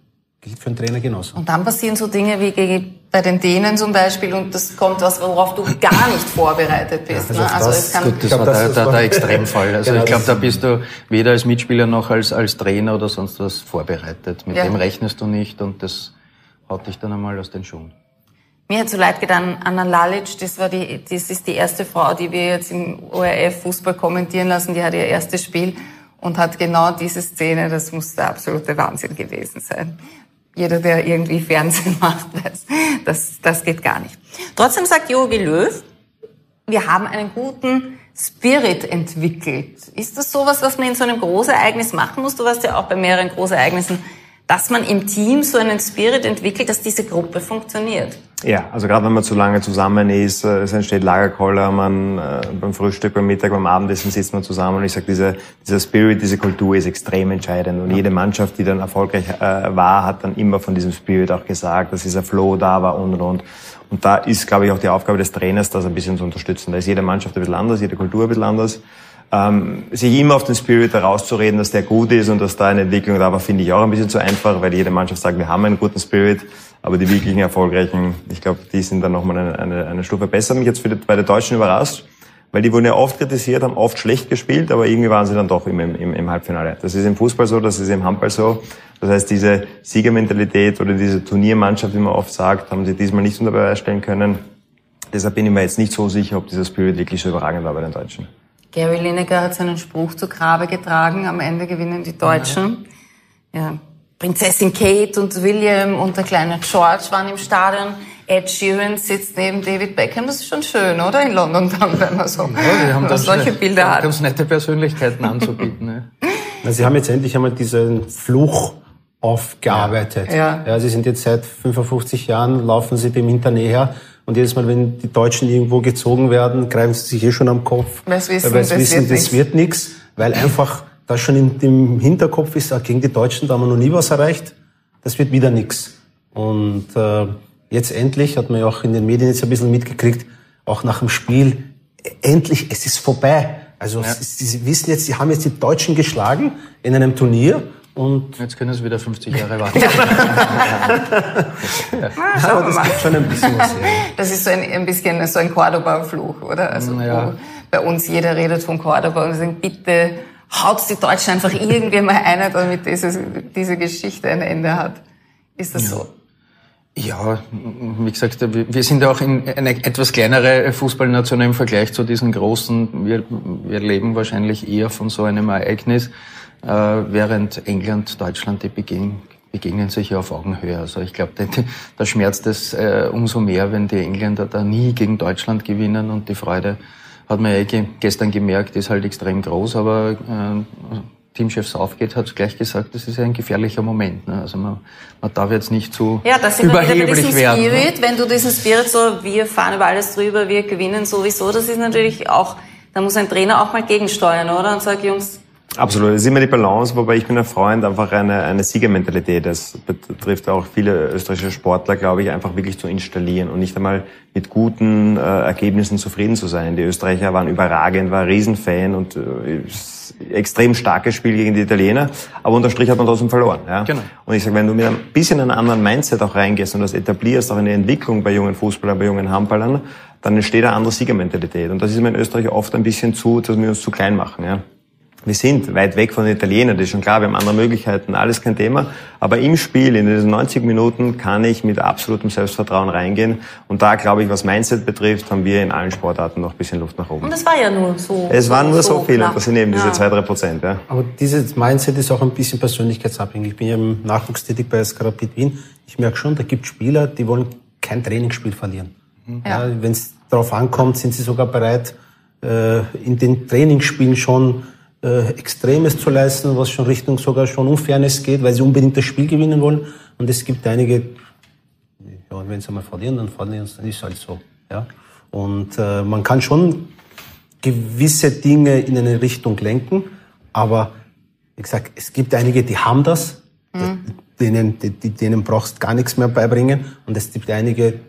Gilt für einen Trainer genauso. Und dann passieren so Dinge wie bei den Dänen zum Beispiel und das kommt was, worauf du gar nicht vorbereitet bist. Ja, also, ne? also das, es kann gut, das glaub, war das, der, der, der Extremfall. Also genau, ich glaube, da bist du weder als Mitspieler noch als, als Trainer oder sonst was vorbereitet. Mit ja. dem rechnest du nicht und das haut dich dann einmal aus den Schuhen. Mir hat so leid getan, Anna Lalic, das war die, das ist die erste Frau, die wir jetzt im ORF Fußball kommentieren lassen, die hat ihr erstes Spiel und hat genau diese Szene, das muss der absolute Wahnsinn gewesen sein jeder, der irgendwie Fernsehen macht, weiß, das, das geht gar nicht. Trotzdem sagt Jogi Löw, wir haben einen guten Spirit entwickelt. Ist das sowas, was man in so einem Großereignis machen muss? Du warst ja auch bei mehreren Großereignissen dass man im Team so einen Spirit entwickelt, dass diese Gruppe funktioniert. Ja, also gerade wenn man zu lange zusammen ist, äh, es entsteht Lagerkoller, man äh, beim Frühstück, beim Mittag, beim Abendessen sitzt man zusammen und ich sage, diese, dieser Spirit, diese Kultur ist extrem entscheidend und jede Mannschaft, die dann erfolgreich äh, war, hat dann immer von diesem Spirit auch gesagt, dass dieser Flow da war und und und. Und da ist, glaube ich, auch die Aufgabe des Trainers, das ein bisschen zu unterstützen. Da ist jede Mannschaft ein bisschen anders, jede Kultur ein bisschen anders ähm, sich immer auf den Spirit herauszureden, dass der gut ist und dass da eine Entwicklung da war, finde ich auch ein bisschen zu einfach, weil jede Mannschaft sagt, wir haben einen guten Spirit, aber die wirklichen Erfolgreichen, ich glaube, die sind dann nochmal eine, eine, eine Stufe besser. Mich jetzt die, bei den Deutschen überrascht, weil die wurden ja oft kritisiert, haben oft schlecht gespielt, aber irgendwie waren sie dann doch im, im, im Halbfinale. Das ist im Fußball so, das ist im Handball so. Das heißt, diese Siegermentalität oder diese Turniermannschaft, wie man oft sagt, haben sie diesmal nicht unter Beweis stellen können. Deshalb bin ich mir jetzt nicht so sicher, ob dieser Spirit wirklich so überragend war bei den Deutschen. Gary Lineker hat seinen Spruch zu Grabe getragen. Am Ende gewinnen die Deutschen. Ja. Prinzessin Kate und William und der kleine George waren im Stadion. Ed Sheeran sitzt neben David Beckham. Das ist schon schön, oder? In London dann, wenn man so ja, die haben dann solche schnell, Bilder hat. Ganz nette Persönlichkeiten anzubieten. Ne? Na, Sie haben jetzt endlich einmal diesen Fluch aufgearbeitet. Ja. ja. Sie sind jetzt seit 55 Jahren, laufen Sie dem hinterher und jedes Mal, wenn die Deutschen irgendwo gezogen werden, greifen sie sich eh schon am Kopf. Weil sie wissen, weil sie wissen das wird nichts. Weil einfach da schon in dem Hinterkopf ist, gegen die Deutschen, da haben wir noch nie was erreicht. Das wird wieder nichts. Und äh, jetzt endlich, hat man ja auch in den Medien jetzt ein bisschen mitgekriegt, auch nach dem Spiel, endlich, es ist vorbei. Also ja. sie, sie wissen jetzt, sie haben jetzt die Deutschen geschlagen in einem Turnier und Jetzt können es wieder 50 Jahre warten. ja. Aber das gibt schon ein bisschen was her. Das ist so ein, ein bisschen so ein Cordoba-Fluch, oder? Also ja. bei uns jeder redet von Cordoba und sagt, bitte haut die Deutschen einfach irgendwie mal ein, damit diese, diese Geschichte ein Ende hat. Ist das ja. so? Ja, wie gesagt, wir sind ja auch in eine etwas kleinere Fußballnation im Vergleich zu diesen großen. Wir, wir leben wahrscheinlich eher von so einem Ereignis. Äh, während England, Deutschland, die begegnen, begegnen sich ja auf Augenhöhe. Also ich glaube, da schmerzt es äh, umso mehr, wenn die Engländer da nie gegen Deutschland gewinnen und die Freude hat man ja eh gestern gemerkt, ist halt extrem groß, aber äh, Teamchef Southgate hat gleich gesagt, das ist ein gefährlicher Moment. Ne? Also man, man darf jetzt nicht zu ja, das sind überheblich wir werden. Spirit, ne? Wenn du diesen Spirit so, wir fahren über alles drüber, wir gewinnen sowieso, das ist natürlich auch da muss ein Trainer auch mal gegensteuern, oder? Und sagt, Jungs, Absolut. Das ist immer die Balance, wobei ich bin ein Freund einfach eine, eine Siegermentalität. Das betrifft auch viele österreichische Sportler, glaube ich, einfach wirklich zu installieren und nicht einmal mit guten äh, Ergebnissen zufrieden zu sein. Die Österreicher waren überragend, war Riesenfan und äh, extrem starkes Spiel gegen die Italiener, aber unterm Strich hat man trotzdem verloren. Ja? Genau. Und ich sage, wenn du mit ein bisschen einem anderen Mindset auch reingehst und das etablierst, auch eine Entwicklung bei jungen Fußballern, bei jungen Handballern, dann entsteht eine andere Siegermentalität. Und das ist mir in Österreich oft ein bisschen zu, dass wir uns zu klein machen. Ja? Wir sind weit weg von den Italienern, das ist schon klar, wir haben andere Möglichkeiten, alles kein Thema. Aber im Spiel, in diesen 90 Minuten, kann ich mit absolutem Selbstvertrauen reingehen. Und da, glaube ich, was Mindset betrifft, haben wir in allen Sportarten noch ein bisschen Luft nach oben. Und das war ja nur so. Es waren nur so, so viele, das sind eben diese zwei, drei Prozent. Ja. Aber dieses Mindset ist auch ein bisschen persönlichkeitsabhängig. Ich bin ja im Nachwuchs tätig bei Skarapit Wien. Ich merke schon, da gibt Spieler, die wollen kein Trainingsspiel verlieren. Ja. ja Wenn es darauf ankommt, sind sie sogar bereit, äh, in den Trainingsspielen schon äh, Extremes zu leisten, was schon Richtung sogar schon Unfairness geht, weil sie unbedingt das Spiel gewinnen wollen. Und es gibt einige, ja, wenn sie mal verlieren, dann verlieren sie, dann ist halt so. Ja? Und äh, man kann schon gewisse Dinge in eine Richtung lenken, aber wie gesagt, es gibt einige, die haben das, mhm. denen, die, denen brauchst gar nichts mehr beibringen. Und es gibt einige,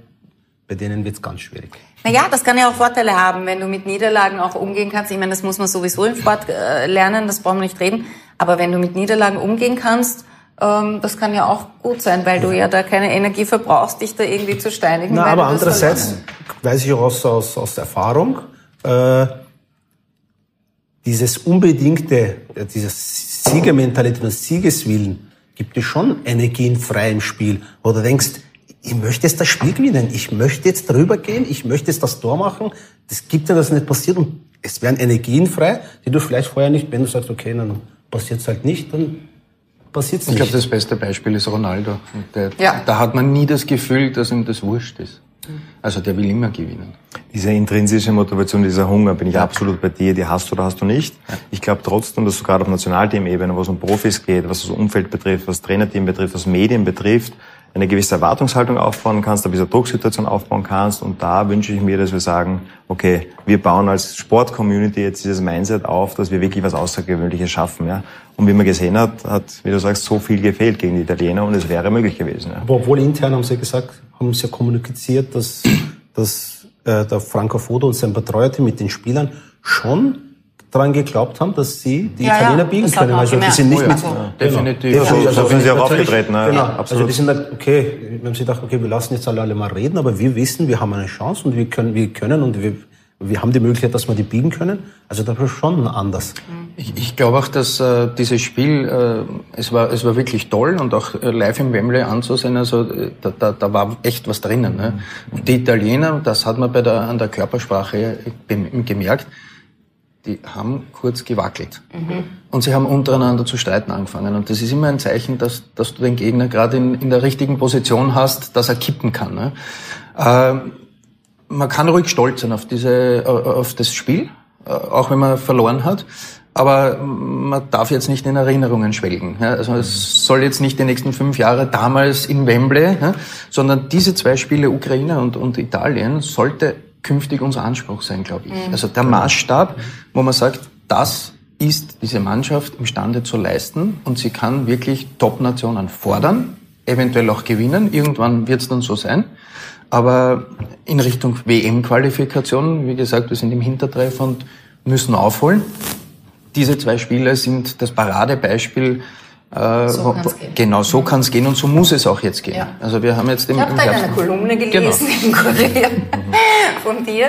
bei denen wird es ganz schwierig. Naja, das kann ja auch Vorteile haben, wenn du mit Niederlagen auch umgehen kannst. Ich meine, das muss man sowieso im Sport äh, lernen, das brauchen wir nicht reden. Aber wenn du mit Niederlagen umgehen kannst, ähm, das kann ja auch gut sein, weil du ja da keine Energie verbrauchst, dich da irgendwie zu steinigen. Na, aber andererseits weiß ich auch aus, aus, aus Erfahrung, äh, dieses unbedingte, äh, dieses Siegermentalität und Siegeswillen gibt dir schon Energien frei im Spiel, wo du denkst, ich möchte jetzt das Spiel gewinnen, ich möchte jetzt drüber gehen, ich möchte jetzt das Tor machen. Das gibt ja, dass nicht passiert und es werden Energien frei, die du vielleicht vorher nicht, wenn du sagst, okay, dann passiert es halt nicht, dann passiert es nicht. Ich glaube, das beste Beispiel ist Ronaldo. Der, ja. Da hat man nie das Gefühl, dass ihm das wurscht ist. Also der will immer gewinnen. Diese intrinsische Motivation, dieser Hunger, bin ich absolut bei dir, die hast du oder hast du nicht. Ich glaube trotzdem, dass du gerade auf Nationalteam-Ebene, was um Profis geht, was das Umfeld betrifft, was Trainerteam betrifft, was Medien betrifft, eine gewisse Erwartungshaltung aufbauen kannst, eine gewisse Drucksituation aufbauen kannst. Und da wünsche ich mir, dass wir sagen, okay, wir bauen als Sport-Community jetzt dieses Mindset auf, dass wir wirklich was Außergewöhnliches schaffen. Ja? Und wie man gesehen hat, hat, wie du sagst, so viel gefehlt gegen die Italiener und es wäre möglich gewesen. Ja. Aber obwohl intern haben sie gesagt, haben sie ja kommuniziert, dass, dass äh, der Franco Foto und sein Betreuerteam mit den Spielern schon daran geglaubt haben, dass sie die ja, Italiener ja, biegen können. Also die sind nicht oh, ja. mit, also, definitiv. Genau. Also, also, sind sie auch aufgetreten. Ne? Genau. Absolut. Also die sind halt, okay, wir haben sich gedacht, okay, wir lassen jetzt alle, alle mal reden, aber wir wissen, wir haben eine Chance und wir können, wir können und wir, wir haben die Möglichkeit, dass wir die biegen können. Also das war schon anders. Ich, ich glaube auch, dass äh, dieses Spiel, äh, es war es war wirklich toll und auch äh, live im Wembley anzusehen. Also äh, da, da, da war echt was drinnen. Ne? Und die Italiener, das hat man bei der an der Körpersprache gemerkt die haben kurz gewackelt. Mhm. Und sie haben untereinander zu streiten angefangen. Und das ist immer ein Zeichen, dass, dass du den Gegner gerade in, in der richtigen Position hast, dass er kippen kann. Ne? Äh, man kann ruhig stolz sein auf, diese, äh, auf das Spiel, äh, auch wenn man verloren hat. Aber man darf jetzt nicht in Erinnerungen schwelgen. Ja? Also es soll jetzt nicht die nächsten fünf Jahre damals in Wembley, ja? sondern diese zwei Spiele, Ukraine und, und Italien, sollte künftig unser Anspruch sein, glaube ich. Mhm. Also der Maßstab, wo man sagt, das ist diese Mannschaft imstande zu leisten und sie kann wirklich Top-Nationen fordern, eventuell auch gewinnen. Irgendwann wird es dann so sein. Aber in Richtung WM-Qualifikation, wie gesagt, wir sind im Hintertreff und müssen aufholen. Diese zwei Spiele sind das Paradebeispiel äh, so kann's gehen. Genau, so kann es gehen und so muss es auch jetzt gehen. Ja. Also wir haben jetzt im, ich habe da eine Kolumne gelesen genau. im Kurier von dir.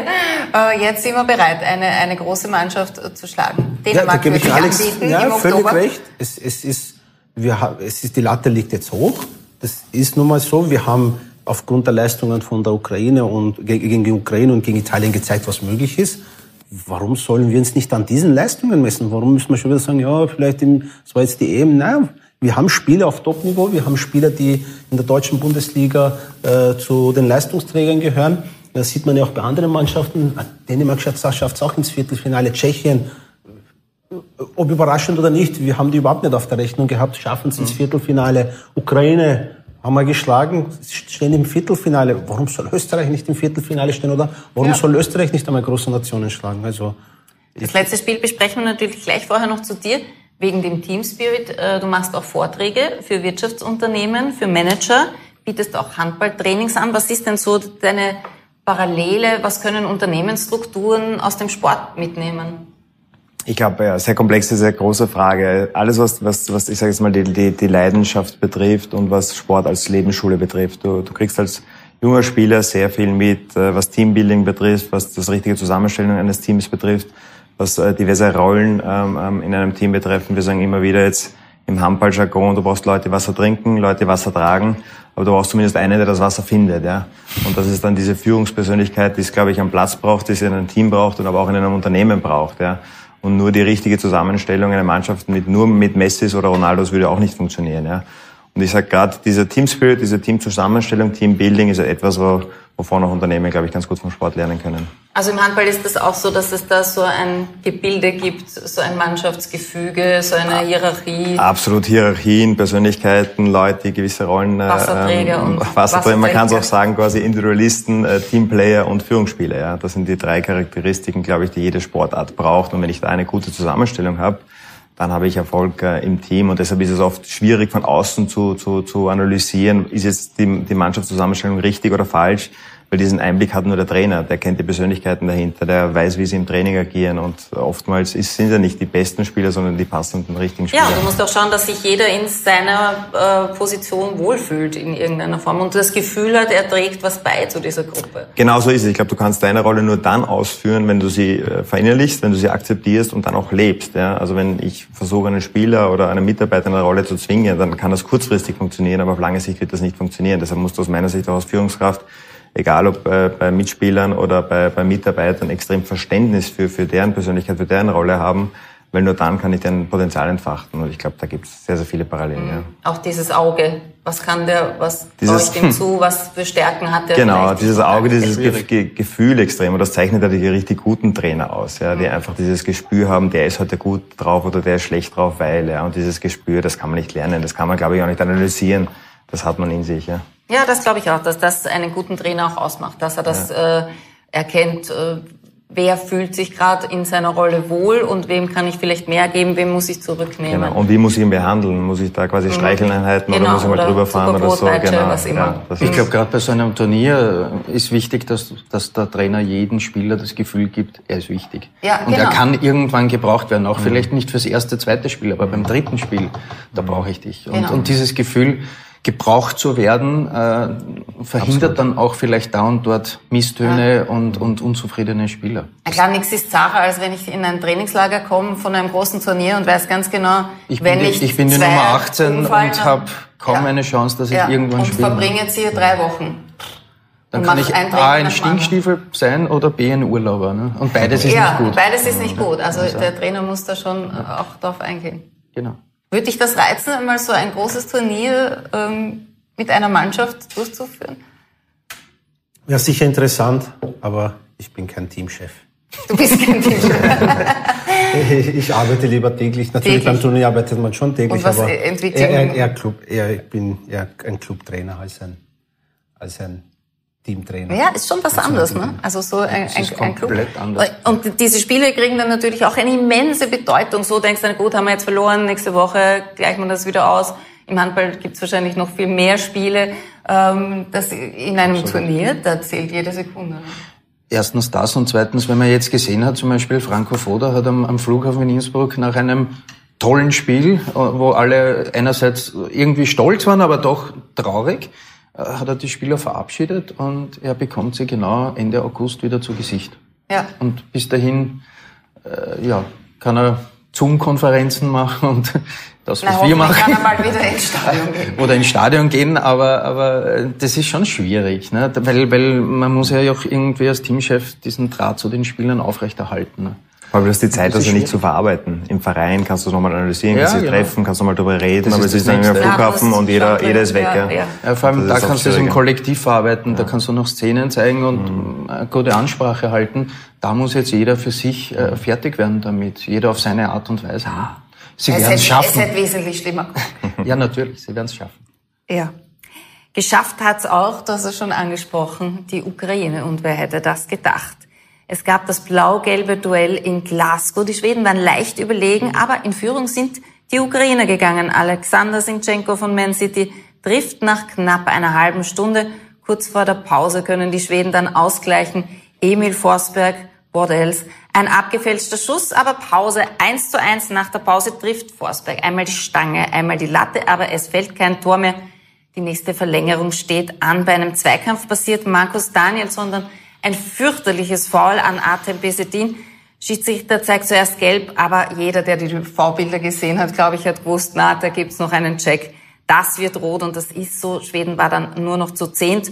Äh, jetzt sind wir bereit, eine, eine große Mannschaft äh, zu schlagen. Dänemark ja, da gebe ich Alex ja, völlig Oktober. recht. Es, es, ist, wir haben, es ist, die Latte liegt jetzt hoch. Das ist nun mal so. Wir haben aufgrund der Leistungen von der Ukraine und gegen die Ukraine und gegen Italien gezeigt, was möglich ist warum sollen wir uns nicht an diesen Leistungen messen? Warum müssen wir schon wieder sagen, ja, vielleicht im, das war jetzt die EM? Nein, wir haben Spieler auf Topniveau, wir haben Spieler, die in der deutschen Bundesliga äh, zu den Leistungsträgern gehören. Das sieht man ja auch bei anderen Mannschaften. Dänemark schafft es auch ins Viertelfinale, Tschechien. Ob überraschend oder nicht, wir haben die überhaupt nicht auf der Rechnung gehabt, schaffen es ins mhm. Viertelfinale. Ukraine haben wir geschlagen, stehen im Viertelfinale. Warum soll Österreich nicht im Viertelfinale stehen oder warum ja. soll Österreich nicht einmal große Nationen schlagen? Also Das letzte Spiel besprechen wir natürlich gleich vorher noch zu dir, wegen dem Team Spirit. Äh, du machst auch Vorträge für Wirtschaftsunternehmen, für Manager, bietest auch Handballtrainings an. Was ist denn so deine Parallele? Was können Unternehmensstrukturen aus dem Sport mitnehmen? Ich glaube, ja, sehr komplexe, sehr große Frage. Alles, was, was, was ich sage jetzt mal, die, die, die Leidenschaft betrifft und was Sport als Lebensschule betrifft. Du, du kriegst als junger Spieler sehr viel mit, äh, was Teambuilding betrifft, was das richtige Zusammenstellung eines Teams betrifft, was äh, diverse Rollen ähm, ähm, in einem Team betreffen. Wir sagen immer wieder jetzt im Handballjargon, du brauchst Leute, Wasser trinken, Leute, Wasser tragen, aber du brauchst zumindest einen, der das Wasser findet. Ja? Und das ist dann diese Führungspersönlichkeit, die es, glaube ich, am Platz braucht, die es in einem Team braucht und aber auch in einem Unternehmen braucht. Ja? Und nur die richtige Zusammenstellung einer Mannschaft mit nur mit Messis oder Ronaldos würde auch nicht funktionieren. Ja. Und ich sage gerade, dieser Team Spirit, diese Teamzusammenstellung, Teambuilding ist etwas, wo, wovon auch Unternehmen, glaube ich, ganz gut vom Sport lernen können. Also im Handball ist das auch so, dass es da so ein Gebilde gibt, so ein Mannschaftsgefüge, so eine Hierarchie. Absolut Hierarchien, Persönlichkeiten, Leute, die gewisse Rollen. Äh, Wasserträger ähm, und Wasserträger. Man kann es auch sagen, quasi Individualisten, äh, Teamplayer und Führungsspieler. Ja, das sind die drei Charakteristiken, glaube ich, die jede Sportart braucht. Und wenn ich da eine gute Zusammenstellung habe, dann habe ich Erfolg äh, im Team. Und deshalb ist es oft schwierig von außen zu, zu, zu analysieren, ist jetzt die, die Mannschaftszusammenstellung richtig oder falsch weil diesen Einblick hat nur der Trainer, der kennt die Persönlichkeiten dahinter, der weiß, wie sie im Training agieren und oftmals sind ja nicht die besten Spieler, sondern die passenden, richtigen Spieler. Ja, du musst auch schauen, dass sich jeder in seiner äh, Position wohlfühlt in irgendeiner Form und das Gefühl hat, er trägt was bei zu dieser Gruppe. Genau so ist es. Ich glaube, du kannst deine Rolle nur dann ausführen, wenn du sie äh, verinnerlichst, wenn du sie akzeptierst und dann auch lebst. Ja? Also wenn ich versuche, einen Spieler oder einen Mitarbeiter in eine Rolle zu zwingen, dann kann das kurzfristig funktionieren, aber auf lange Sicht wird das nicht funktionieren. Deshalb musst du aus meiner Sicht auch als Führungskraft egal ob äh, bei Mitspielern oder bei, bei Mitarbeitern, extrem Verständnis für, für deren Persönlichkeit, für deren Rolle haben, weil nur dann kann ich deren Potenzial entfachten. Und ich glaube, da gibt es sehr, sehr viele Parallelen. Ja. Auch dieses Auge, was kann der, was dieses, euch dem zu, was für Stärken hat der? Genau, dieses Auge, dieses Ge Gefühl extrem. Und das zeichnet ja die richtig guten Trainer aus, ja, die mhm. einfach dieses Gespür haben, der ist heute gut drauf oder der ist schlecht drauf, weil, ja. Und dieses Gespür, das kann man nicht lernen, das kann man, glaube ich, auch nicht analysieren. Das hat man in sich, ja. Ja, das glaube ich auch, dass das einen guten Trainer auch ausmacht, dass er das ja. äh, erkennt, äh, wer fühlt sich gerade in seiner Rolle wohl und wem kann ich vielleicht mehr geben, wem muss ich zurücknehmen. Genau. Und wie muss ich ihn behandeln? Muss ich da quasi mhm. Streicheleinheiten genau, oder muss ich mal drüber fahren oder so? Genau. Was immer. Ja, ich glaube, gerade bei so einem Turnier ist wichtig, dass, dass der Trainer jedem Spieler das Gefühl gibt, er ist wichtig. Ja, und genau. er kann irgendwann gebraucht werden, auch mhm. vielleicht nicht fürs erste, zweite Spiel, aber beim dritten Spiel, da brauche ich dich. Und, genau. und dieses Gefühl, gebraucht zu werden, äh, verhindert Absolut. dann auch vielleicht da und dort Misstöne ja. und, und unzufriedene Spieler. Ja, klar, nichts ist Sache, als wenn ich in ein Trainingslager komme von einem großen Turnier und weiß ganz genau, ich wenn die, ich Ich bin die Nummer 18 und habe kaum ja. eine Chance, dass ich ja. irgendwann spiele. Und verbringe jetzt hier drei Wochen. Dann kann ich A ein Stinkstiefel sein oder B ein Urlauber. Ne? Und beides ist nicht gut. beides ist nicht gut. Also der Trainer muss da schon auch darauf eingehen. Genau. Würde dich das reizen, einmal so ein großes Turnier ähm, mit einer Mannschaft durchzuführen? Ja, sicher interessant, aber ich bin kein Teamchef. Du bist kein Teamchef. ich, ich arbeite lieber täglich. Natürlich täglich. beim Turnier arbeitet man schon täglich, Und was aber eher, eher, eher Club, eher, ich bin eher ein Clubtrainer als ein, als ein Teamtrainer. Ja, ist schon was anderes, ne? Also so ein, ein, ein Club. Anders. Und diese Spiele kriegen dann natürlich auch eine immense Bedeutung. So denkst du, gut, haben wir jetzt verloren, nächste Woche gleichen wir das wieder aus. Im Handball gibt es wahrscheinlich noch viel mehr Spiele. Ähm, das in einem Absolut. Turnier, da zählt jede Sekunde. Ne? Erstens das und zweitens, wenn man jetzt gesehen hat, zum Beispiel Franco Foda hat am, am Flughafen in Innsbruck nach einem tollen Spiel, wo alle einerseits irgendwie stolz waren, aber doch traurig, äh, hat er die Spieler verabschiedet und er bekommt sie genau Ende August wieder zu Gesicht. Ja. Und bis dahin, äh, ja, kann er Zoom-Konferenzen machen und das, was Na, wir machen. Kann er mal wieder ins Stadion gehen. Oder ins Stadion gehen, aber, aber äh, das ist schon schwierig, ne? weil, weil man muss ja auch irgendwie als Teamchef diesen Draht zu den Spielern aufrechterhalten. Ne? Aber du hast die Zeit, das also nicht zu verarbeiten. Im Verein kannst du es nochmal analysieren, ja, kannst du genau. treffen, kannst du mal darüber reden, das aber es ist dann am Flughafen und jeder, jeder ist weg. Ja, ja. ja vor allem da kannst du es im Kollektiv verarbeiten, da kannst du noch Szenen zeigen und mhm. eine gute Ansprache halten. Da muss jetzt jeder für sich äh, fertig werden damit, jeder auf seine Art und Weise. Ne? Sie werden es schaffen. Es hätte wesentlich schlimmer ja, natürlich, sie werden es schaffen. Ja. Geschafft hat es auch, das hast du schon angesprochen, die Ukraine. Und wer hätte das gedacht? Es gab das blau-gelbe Duell in Glasgow. Die Schweden waren leicht überlegen, aber in Führung sind die Ukrainer gegangen. Alexander Sinchenko von Man City trifft nach knapp einer halben Stunde. Kurz vor der Pause können die Schweden dann ausgleichen. Emil Forsberg, Bordels, ein abgefälschter Schuss, aber Pause. Eins zu eins nach der Pause trifft Forsberg einmal die Stange, einmal die Latte, aber es fällt kein Tor mehr. Die nächste Verlängerung steht an. Bei einem Zweikampf passiert Markus Daniel, sondern ein fürchterliches Foul an Artem Besedin. Schiedsrichter zeigt zuerst gelb, aber jeder, der die V-Bilder gesehen hat, glaube ich, hat gewusst, na, da gibt's noch einen Check. Das wird rot und das ist so. Schweden war dann nur noch zu zehnt.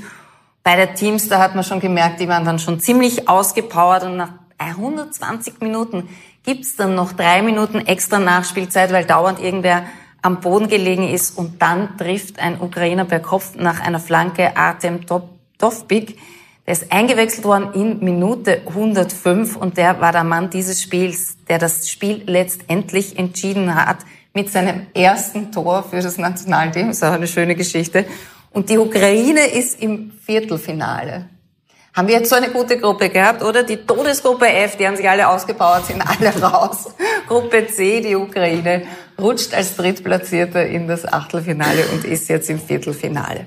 Bei der Teams, da hat man schon gemerkt, die waren dann schon ziemlich ausgepowert und nach 120 Minuten gibt's dann noch drei Minuten extra Nachspielzeit, weil dauernd irgendwer am Boden gelegen ist und dann trifft ein Ukrainer per Kopf nach einer Flanke Artem Dovbik. Der ist eingewechselt worden in Minute 105 und der war der Mann dieses Spiels, der das Spiel letztendlich entschieden hat mit seinem ersten Tor für das Nationalteam. Das ist auch eine schöne Geschichte. Und die Ukraine ist im Viertelfinale. Haben wir jetzt so eine gute Gruppe gehabt, oder? Die Todesgruppe F, die haben sich alle ausgebaut, sind alle raus. Gruppe C, die Ukraine, rutscht als Drittplatzierter in das Achtelfinale und ist jetzt im Viertelfinale.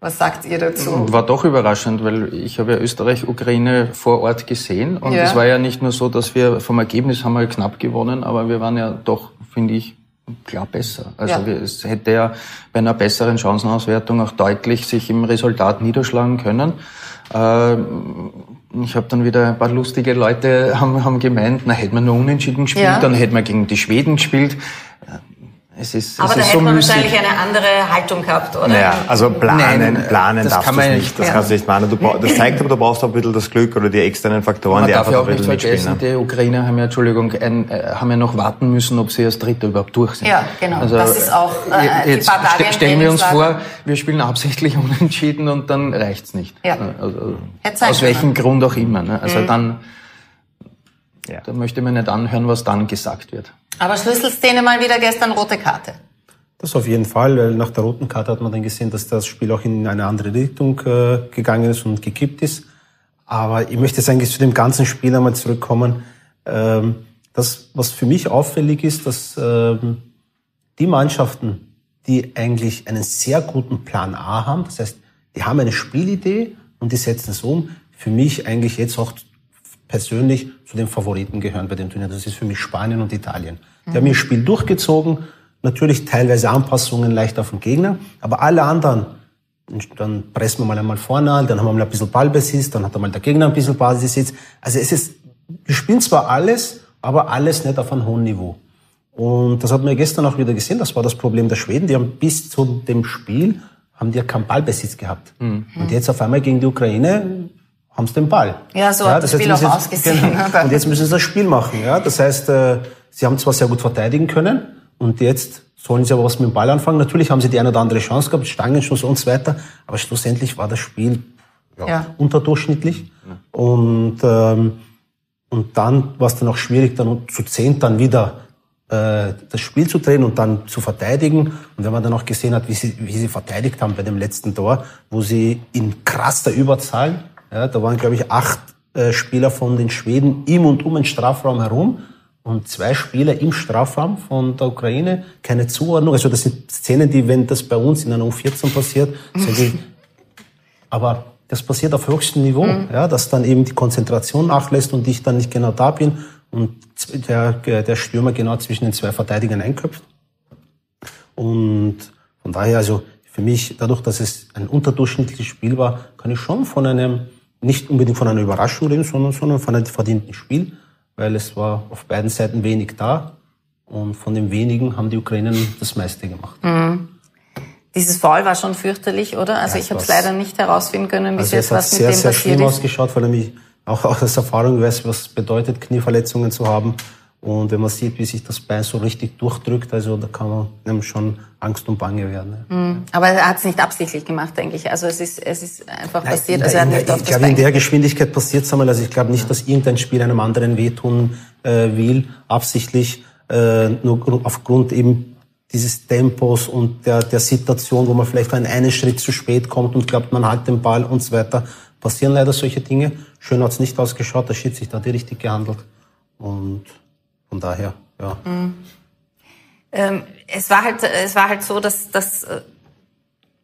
Was sagt ihr dazu? War doch überraschend, weil ich habe ja Österreich-Ukraine vor Ort gesehen und ja. es war ja nicht nur so, dass wir vom Ergebnis haben wir knapp gewonnen, aber wir waren ja doch, finde ich, klar besser. Also ja. es hätte ja bei einer besseren Chancenauswertung auch deutlich sich im Resultat niederschlagen können. Äh, ich habe dann wieder ein paar lustige Leute haben, haben gemeint, na hätte man nur unentschieden gespielt, ja. dann hätte man gegen die Schweden gespielt. Es ist, Aber es da ist hätte so man müßig. wahrscheinlich eine andere Haltung gehabt, oder? Ja, also planen, Nein, planen das darfst du nicht. Das ja. kannst du nicht machen. Du, das zeigt aber, du brauchst auch ein bisschen das Glück oder die externen Faktoren, man die darf einfach ja auch nicht vergessen, die Ukrainer haben ja, Entschuldigung, ein, äh, haben ja noch warten müssen, ob sie als Dritter überhaupt durch sind. Ja, genau. Also, das ist auch äh, jetzt die stellen wir uns vor, wir spielen absichtlich unentschieden und dann reicht's nicht. Ja. Also, aus welchem Grund auch immer. Ne? Also mhm. dann, ja. da möchte man nicht anhören, was dann gesagt wird. Aber Schlüsselszene mal wieder gestern rote Karte. Das auf jeden Fall, weil nach der roten Karte hat man dann gesehen, dass das Spiel auch in eine andere Richtung äh, gegangen ist und gekippt ist. Aber ich möchte jetzt eigentlich zu dem ganzen Spiel einmal zurückkommen. Ähm, das, was für mich auffällig ist, dass ähm, die Mannschaften, die eigentlich einen sehr guten Plan A haben, das heißt, die haben eine Spielidee und die setzen es um, für mich eigentlich jetzt auch persönlich zu den Favoriten gehören bei dem Turnier. Das ist für mich Spanien und Italien. Die mhm. haben ihr Spiel durchgezogen, natürlich teilweise Anpassungen leicht auf den Gegner, aber alle anderen, dann pressen wir mal einmal vorne an, dann haben wir mal ein bisschen Ballbesitz, dann hat einmal der Gegner ein bisschen Ballbesitz. Also es ist, wir spielen zwar alles, aber alles nicht auf einem hohen Niveau. Und das hat man ja gestern auch wieder gesehen, das war das Problem der Schweden. Die haben bis zu dem Spiel haben die ja keinen Ballbesitz gehabt. Mhm. Und jetzt auf einmal gegen die Ukraine haben sie den Ball. Ja, so ja, hat das, das Spiel auch ausgesehen. Genau. Und jetzt müssen sie das Spiel machen. Ja? Das heißt, äh, sie haben zwar sehr gut verteidigen können und jetzt sollen sie aber was mit dem Ball anfangen. Natürlich haben sie die eine oder andere Chance gehabt, Stangenschuss und so weiter, aber schlussendlich war das Spiel ja, ja. unterdurchschnittlich. Ja. Und, ähm, und dann war es dann auch schwierig, dann zu zehn dann wieder äh, das Spiel zu drehen und dann zu verteidigen. Und wenn man dann auch gesehen hat, wie sie, wie sie verteidigt haben bei dem letzten Tor, wo sie in krasser Überzahl ja, da waren, glaube ich, acht äh, Spieler von den Schweden im und um den Strafraum herum und zwei Spieler im Strafraum von der Ukraine. Keine Zuordnung. Also das sind Szenen, die, wenn das bei uns in einer U14 passiert, die, aber das passiert auf höchstem Niveau, mhm. ja, dass dann eben die Konzentration nachlässt und ich dann nicht genau da bin und der, der Stürmer genau zwischen den zwei Verteidigern einköpft. Und von daher, also für mich, dadurch, dass es ein unterdurchschnittliches Spiel war, kann ich schon von einem nicht unbedingt von einer Überraschung reden, sondern, sondern von einem verdienten Spiel, weil es war auf beiden Seiten wenig da und von dem wenigen haben die Ukrainer das meiste gemacht. Mhm. Dieses Foul war schon fürchterlich, oder? Also ja, ich habe es leider nicht herausfinden können, bis also jetzt was mit sehr, dem sehr passiert schlimm ausgeschaut, vor allem ich auch aus Erfahrung weiß, was es bedeutet, Knieverletzungen zu haben. Und wenn man sieht, wie sich das Bein so richtig durchdrückt, also da kann man einem schon Angst und Bange werden. Mhm. Aber er hat es nicht absichtlich gemacht, denke ich. Also es ist, es ist einfach Nein, passiert. Also er hat nicht auf ich glaube, in der Geschwindigkeit passiert es einmal. Also ich glaube nicht, dass irgendein Spiel einem anderen wehtun äh, will, absichtlich, äh, nur aufgrund eben dieses Tempos und der, der Situation, wo man vielleicht einen, einen Schritt zu spät kommt und glaubt, man hat den Ball und so weiter. passieren leider solche Dinge. Schön hat's nicht ausgeschaut, der Schiedsrichter hat richtig gehandelt. Und von daher, ja. Mhm. Ähm, es, war halt, es war halt so, dass, dass äh,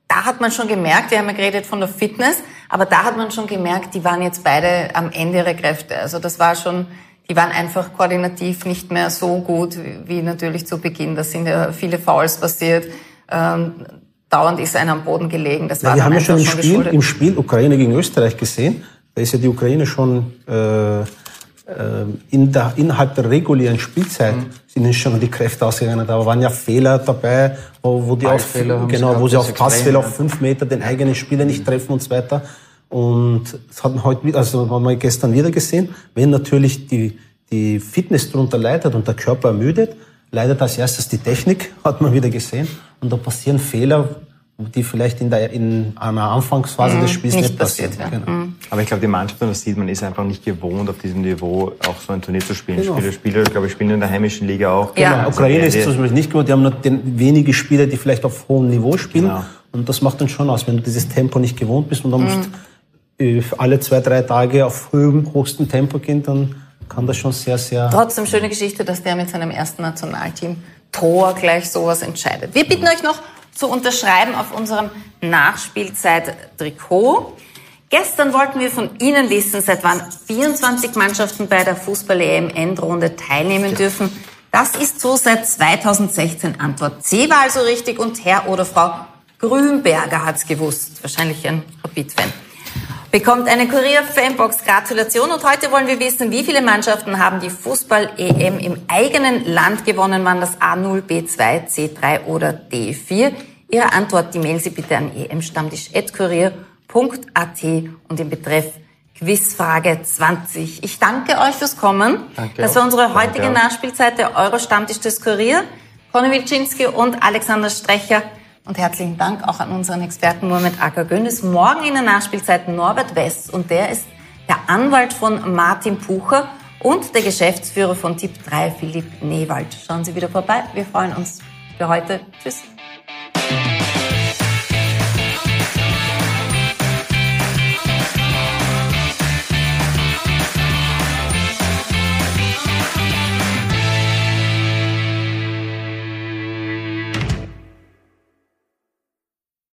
da hat man schon gemerkt, wir haben ja geredet von der Fitness, aber da hat man schon gemerkt, die waren jetzt beide am Ende ihrer Kräfte. Also das war schon, die waren einfach koordinativ nicht mehr so gut wie natürlich zu Beginn. Da sind ja viele Fouls passiert. Ähm, dauernd ist einer am Boden gelegen. Das war ja, wir haben ja schon im Spiel, im Spiel Ukraine gegen Österreich gesehen. Da ist ja die Ukraine schon äh in der, innerhalb der regulären Spielzeit mhm. sind schon die Kräfte ausgegangen. Da waren ja Fehler dabei, wo, wo die auf, genau, wo sie auf Passfehler auf fünf Meter den eigenen Spieler nicht treffen und so weiter. Und das hat man heute, also haben wir gestern wieder gesehen. Wenn natürlich die, die Fitness darunter leidet und der Körper ermüdet, leidet als erstes die Technik, hat man wieder gesehen. Und da passieren Fehler, die vielleicht in, der, in einer Anfangsphase mhm, des Spiels nicht, nicht passiert werden. Genau. Mhm. Aber ich glaube, die Mannschaft, und das sieht man, ist einfach nicht gewohnt, auf diesem Niveau auch so ein Turnier zu spielen. Genau. Spieler, Spieler, glaube ich, spielen in der heimischen Liga auch. Genau. Ja. Ukraine ist zum Beispiel nicht gewohnt. Die haben nur den, wenige Spieler, die vielleicht auf hohem Niveau spielen. Genau. Und das macht dann schon aus, wenn du dieses Tempo nicht gewohnt bist und dann musst mhm. alle zwei, drei Tage auf höchstem, hochstem Tempo gehen, dann kann das schon sehr, sehr... Trotzdem schöne Geschichte, dass der mit seinem ersten Nationalteam Tor gleich sowas entscheidet. Wir bitten euch noch zu unterschreiben auf unserem Nachspielzeit-Trikot. Gestern wollten wir von Ihnen wissen, seit wann 24 Mannschaften bei der Fußball-EM-Endrunde teilnehmen dürfen. Das ist so seit 2016. Antwort C war also richtig und Herr oder Frau Grünberger hat's gewusst. Wahrscheinlich ein Rapid-Fan bekommt eine Kurier-Fanbox Gratulation und heute wollen wir wissen, wie viele Mannschaften haben die Fußball-EM im eigenen Land gewonnen, waren das A0, B2, C3 oder D4? Ihre Antwort, die mailen Sie bitte an emstammtisch.kurier.at und im Betreff Quizfrage 20. Ich danke euch fürs Kommen. Danke das war unsere heutige danke. Nachspielzeit der Euro-Stammtisch des Kurier. Conny Wilczynski und Alexander Strecher. Und herzlichen Dank auch an unseren Experten Mohamed Akagönis. Morgen in der Nachspielzeit Norbert West und der ist der Anwalt von Martin Pucher und der Geschäftsführer von Tipp 3, Philipp Newald. Schauen Sie wieder vorbei. Wir freuen uns für heute. Tschüss.